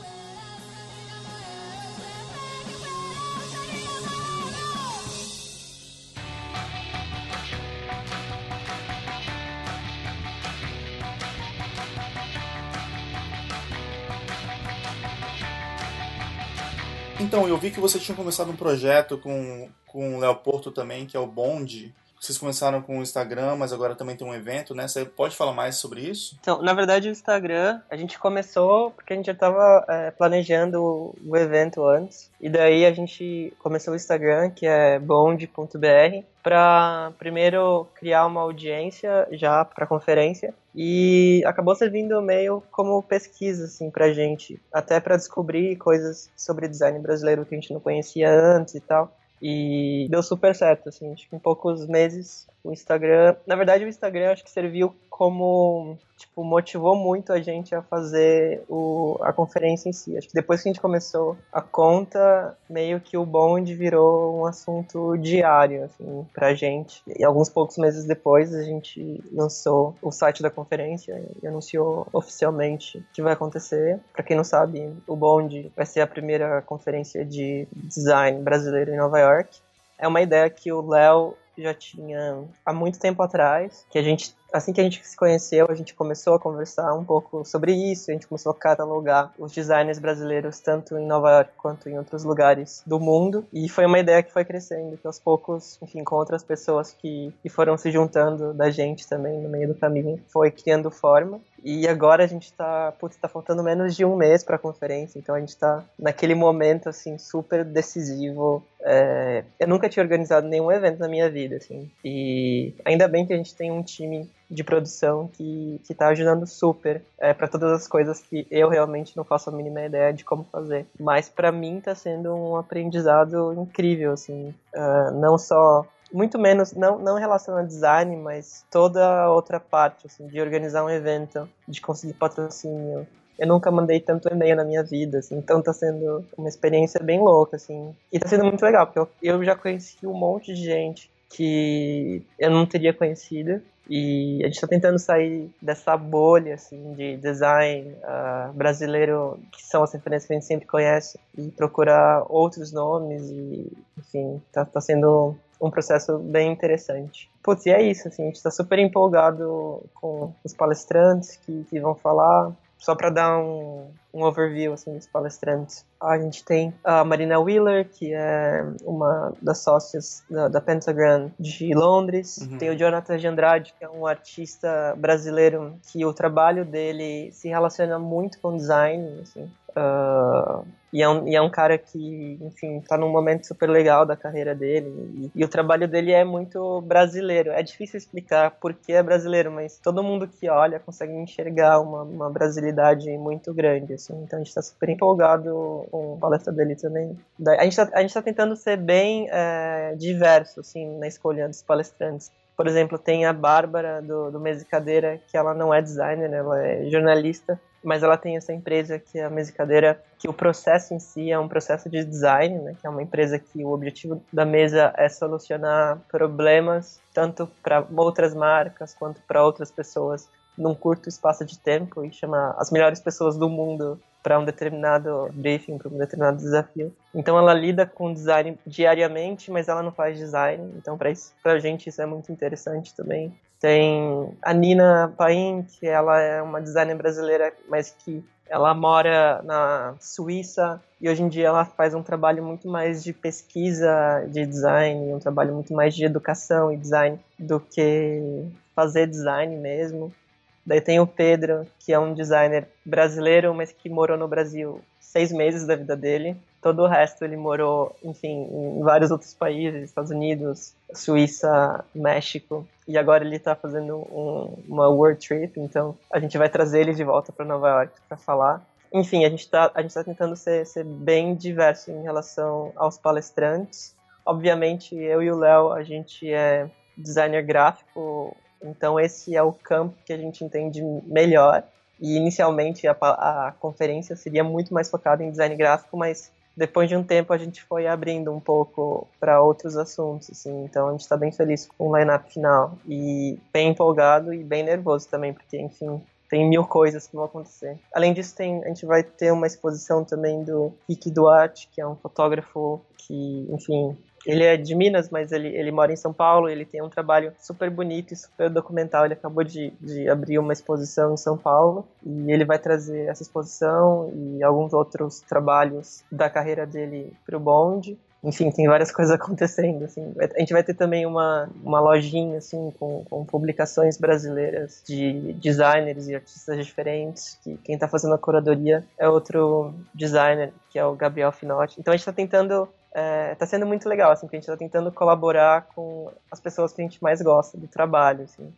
Então, eu vi que você tinha começado um projeto com, com o Léo Porto também, que é o Bond. Vocês começaram com o Instagram, mas agora também tem um evento, né? Você pode falar mais sobre isso? Então, na verdade, o Instagram, a gente começou porque a gente já estava é, planejando o evento antes. E daí a gente começou o Instagram, que é bond.br, para primeiro criar uma audiência já para conferência. E acabou servindo meio como pesquisa, assim, pra gente. Até para descobrir coisas sobre design brasileiro que a gente não conhecia antes e tal. E deu super certo, assim, que em poucos meses o Instagram, na verdade o Instagram acho que serviu como tipo, motivou muito a gente a fazer o, a conferência em si. Acho que depois que a gente começou a conta, meio que o Bond virou um assunto diário, assim, pra gente. E alguns poucos meses depois, a gente lançou o site da conferência e anunciou oficialmente que vai acontecer. Para quem não sabe, o Bond vai ser a primeira conferência de design brasileiro em Nova York. É uma ideia que o Léo já tinha há muito tempo atrás, que a gente assim que a gente se conheceu, a gente começou a conversar um pouco sobre isso, a gente começou a catalogar os designers brasileiros tanto em Nova York quanto em outros lugares do mundo, e foi uma ideia que foi crescendo, que aos poucos, enfim, com outras pessoas que, que foram se juntando da gente também no meio do caminho, foi criando forma. E agora a gente tá, putz, tá faltando menos de um mês para a conferência, então a gente tá naquele momento assim super decisivo. É, eu nunca tinha organizado nenhum evento na minha vida, assim, e ainda bem que a gente tem um time de produção que, que tá ajudando super é, para todas as coisas que eu realmente não faço a mínima ideia de como fazer. Mas para mim tá sendo um aprendizado incrível, assim, uh, não só muito menos, não, não relacionado a design, mas toda a outra parte, assim, de organizar um evento, de conseguir patrocínio. Eu nunca mandei tanto e-mail na minha vida, assim, então tá sendo uma experiência bem louca, assim. E tá sendo muito legal, porque eu, eu já conheci um monte de gente que eu não teria conhecido. E a gente está tentando sair dessa bolha assim, de design uh, brasileiro, que são as referências que a gente sempre conhece, e procurar outros nomes. E, enfim, está tá sendo um processo bem interessante. Putz, e é isso, assim, a gente está super empolgado com os palestrantes que, que vão falar. Só para dar um, um overview assim, dos palestrantes. A gente tem a Marina Wheeler, que é uma das sócias da, da Pentagram de Londres. Uhum. Tem o Jonathan de Andrade, que é um artista brasileiro que o trabalho dele se relaciona muito com design. Assim. Uh, e, é um, e é um cara que, enfim, tá num momento super legal da carreira dele. E, e, o trabalho dele é muito brasileiro. É difícil explicar por que é brasileiro, mas todo mundo que olha consegue enxergar uma, uma brasilidade muito grande. Assim. Então a gente tá super empolgado com a palestra dele também. A gente tá, a gente tá tentando ser bem é, diverso, assim, na escolha dos palestrantes. Por exemplo, tem a Bárbara do, do Mesa Cadeira, que ela não é designer, ela é jornalista, mas ela tem essa empresa que é a Mesa Cadeira, que o processo em si é um processo de design, né, que é uma empresa que o objetivo da mesa é solucionar problemas tanto para outras marcas quanto para outras pessoas num curto espaço de tempo e chama as melhores pessoas do mundo para um determinado briefing, para um determinado desafio. Então ela lida com design diariamente, mas ela não faz design. Então para isso, a gente isso é muito interessante também. Tem a Nina Paim, que ela é uma designer brasileira, mas que ela mora na Suíça e hoje em dia ela faz um trabalho muito mais de pesquisa de design, um trabalho muito mais de educação e design do que fazer design mesmo. Daí tem o Pedro, que é um designer brasileiro, mas que morou no Brasil seis meses da vida dele. Todo o resto ele morou, enfim, em vários outros países, Estados Unidos, Suíça, México. E agora ele está fazendo um, uma world trip, então a gente vai trazer ele de volta para Nova York para falar. Enfim, a gente está tá tentando ser, ser bem diverso em relação aos palestrantes. Obviamente, eu e o Léo, a gente é designer gráfico então esse é o campo que a gente entende melhor. E inicialmente a, a conferência seria muito mais focada em design gráfico, mas depois de um tempo a gente foi abrindo um pouco para outros assuntos, assim. Então a gente está bem feliz com o line-up final e bem empolgado e bem nervoso também, porque enfim tem mil coisas que vão acontecer. Além disso, tem, a gente vai ter uma exposição também do Rick Duarte, que é um fotógrafo que, enfim, ele é de Minas, mas ele, ele mora em São Paulo. Ele tem um trabalho super bonito e super documental. Ele acabou de, de abrir uma exposição em São Paulo e ele vai trazer essa exposição e alguns outros trabalhos da carreira dele para o Bond enfim, tem várias *laughs* coisas acontecendo, assim. A gente vai ter também uma, uma lojinha, assim, com, com publicações brasileiras de designers e artistas diferentes, que quem está fazendo a curadoria é outro designer, que é o Gabriel Finotti. Então a gente está tentando é, tá sendo muito legal, assim, porque a gente está tentando colaborar com as pessoas que a gente mais gosta do trabalho, assim.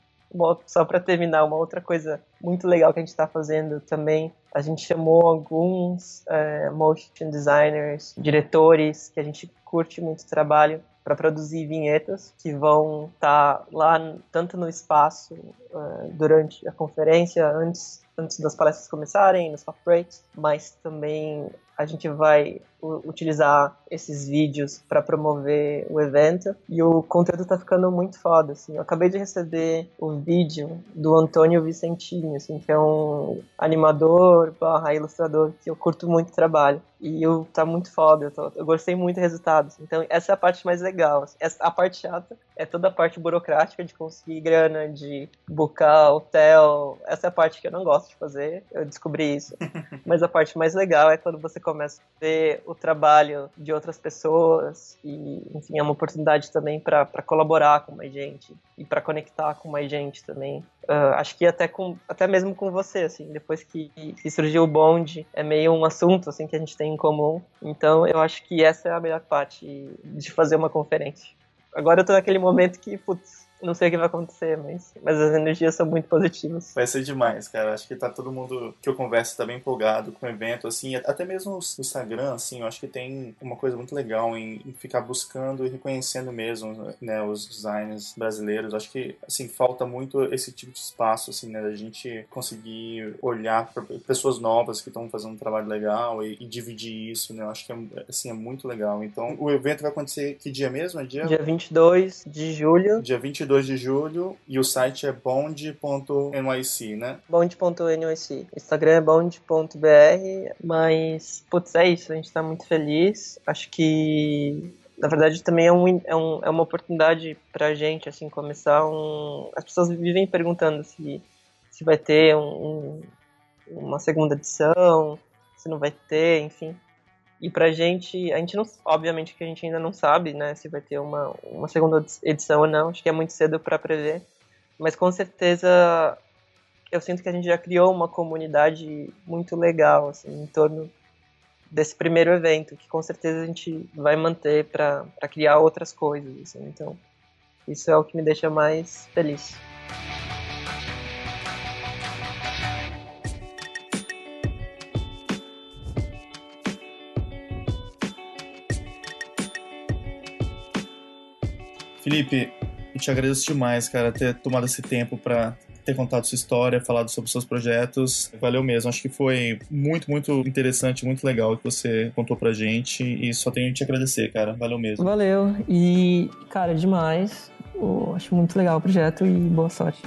só para terminar, uma outra coisa muito legal que a gente está fazendo também, a gente chamou alguns é, motion designers, diretores, que a gente curte muito o trabalho, para produzir vinhetas que vão estar tá lá tanto no espaço uh, durante a conferência, antes, antes das palestras começarem, nos soft breaks, mas também a gente vai utilizar esses vídeos para promover o evento e o conteúdo tá ficando muito foda, assim. Eu acabei de receber o vídeo do Antônio Vicentini, assim, que é um animador barra ilustrador que eu curto muito o trabalho. E eu, tá muito foda, eu, tô, eu gostei muito do resultado. Assim. Então, essa é a parte mais legal. Assim. Essa, a parte chata é toda a parte burocrática de conseguir grana, de buscar hotel. Essa é a parte que eu não gosto de fazer, eu descobri isso. *laughs* Mas a parte mais legal é quando você começa a ver o trabalho de outras pessoas e, enfim, é uma oportunidade também para colaborar com mais gente e para conectar com mais gente também. Uh, acho que até com até mesmo com você assim depois que, que surgiu o bonde é meio um assunto assim que a gente tem em comum então eu acho que essa é a melhor parte de fazer uma conferência agora eu tô naquele momento que putz, não sei o que vai acontecer, mas, mas as energias são muito positivas. Vai ser demais, cara. Acho que tá todo mundo que eu converso tá bem empolgado com o evento, assim, até mesmo no Instagram, assim, eu acho que tem uma coisa muito legal em, em ficar buscando e reconhecendo mesmo, né, os designers brasileiros. Acho que, assim, falta muito esse tipo de espaço, assim, né, da gente conseguir olhar para pessoas novas que estão fazendo um trabalho legal e, e, dividir isso, né, eu acho que, é, assim, é muito legal. Então, o evento vai acontecer que dia mesmo? É dia? Dia 22 de julho. Dia 22 22 de julho e o site é bond.nyc, né? Bond.nyc. Instagram é bond.br, mas, putz, é isso, a gente tá muito feliz. Acho que na verdade também é, um, é, um, é uma oportunidade pra gente assim começar um as pessoas vivem perguntando se se vai ter um, uma segunda edição se não vai ter enfim e pra gente, a gente não, obviamente que a gente ainda não sabe, né, se vai ter uma, uma segunda edição ou não, acho que é muito cedo para prever, mas com certeza eu sinto que a gente já criou uma comunidade muito legal, assim, em torno desse primeiro evento, que com certeza a gente vai manter para criar outras coisas, assim, então isso é o que me deixa mais feliz. Felipe, eu te agradeço demais, cara, ter tomado esse tempo para ter contado sua história, falado sobre seus projetos. Valeu mesmo. Acho que foi muito, muito interessante, muito legal que você contou pra gente e só tenho que te agradecer, cara. Valeu mesmo. Valeu. E, cara, demais. Acho muito legal o projeto e boa sorte.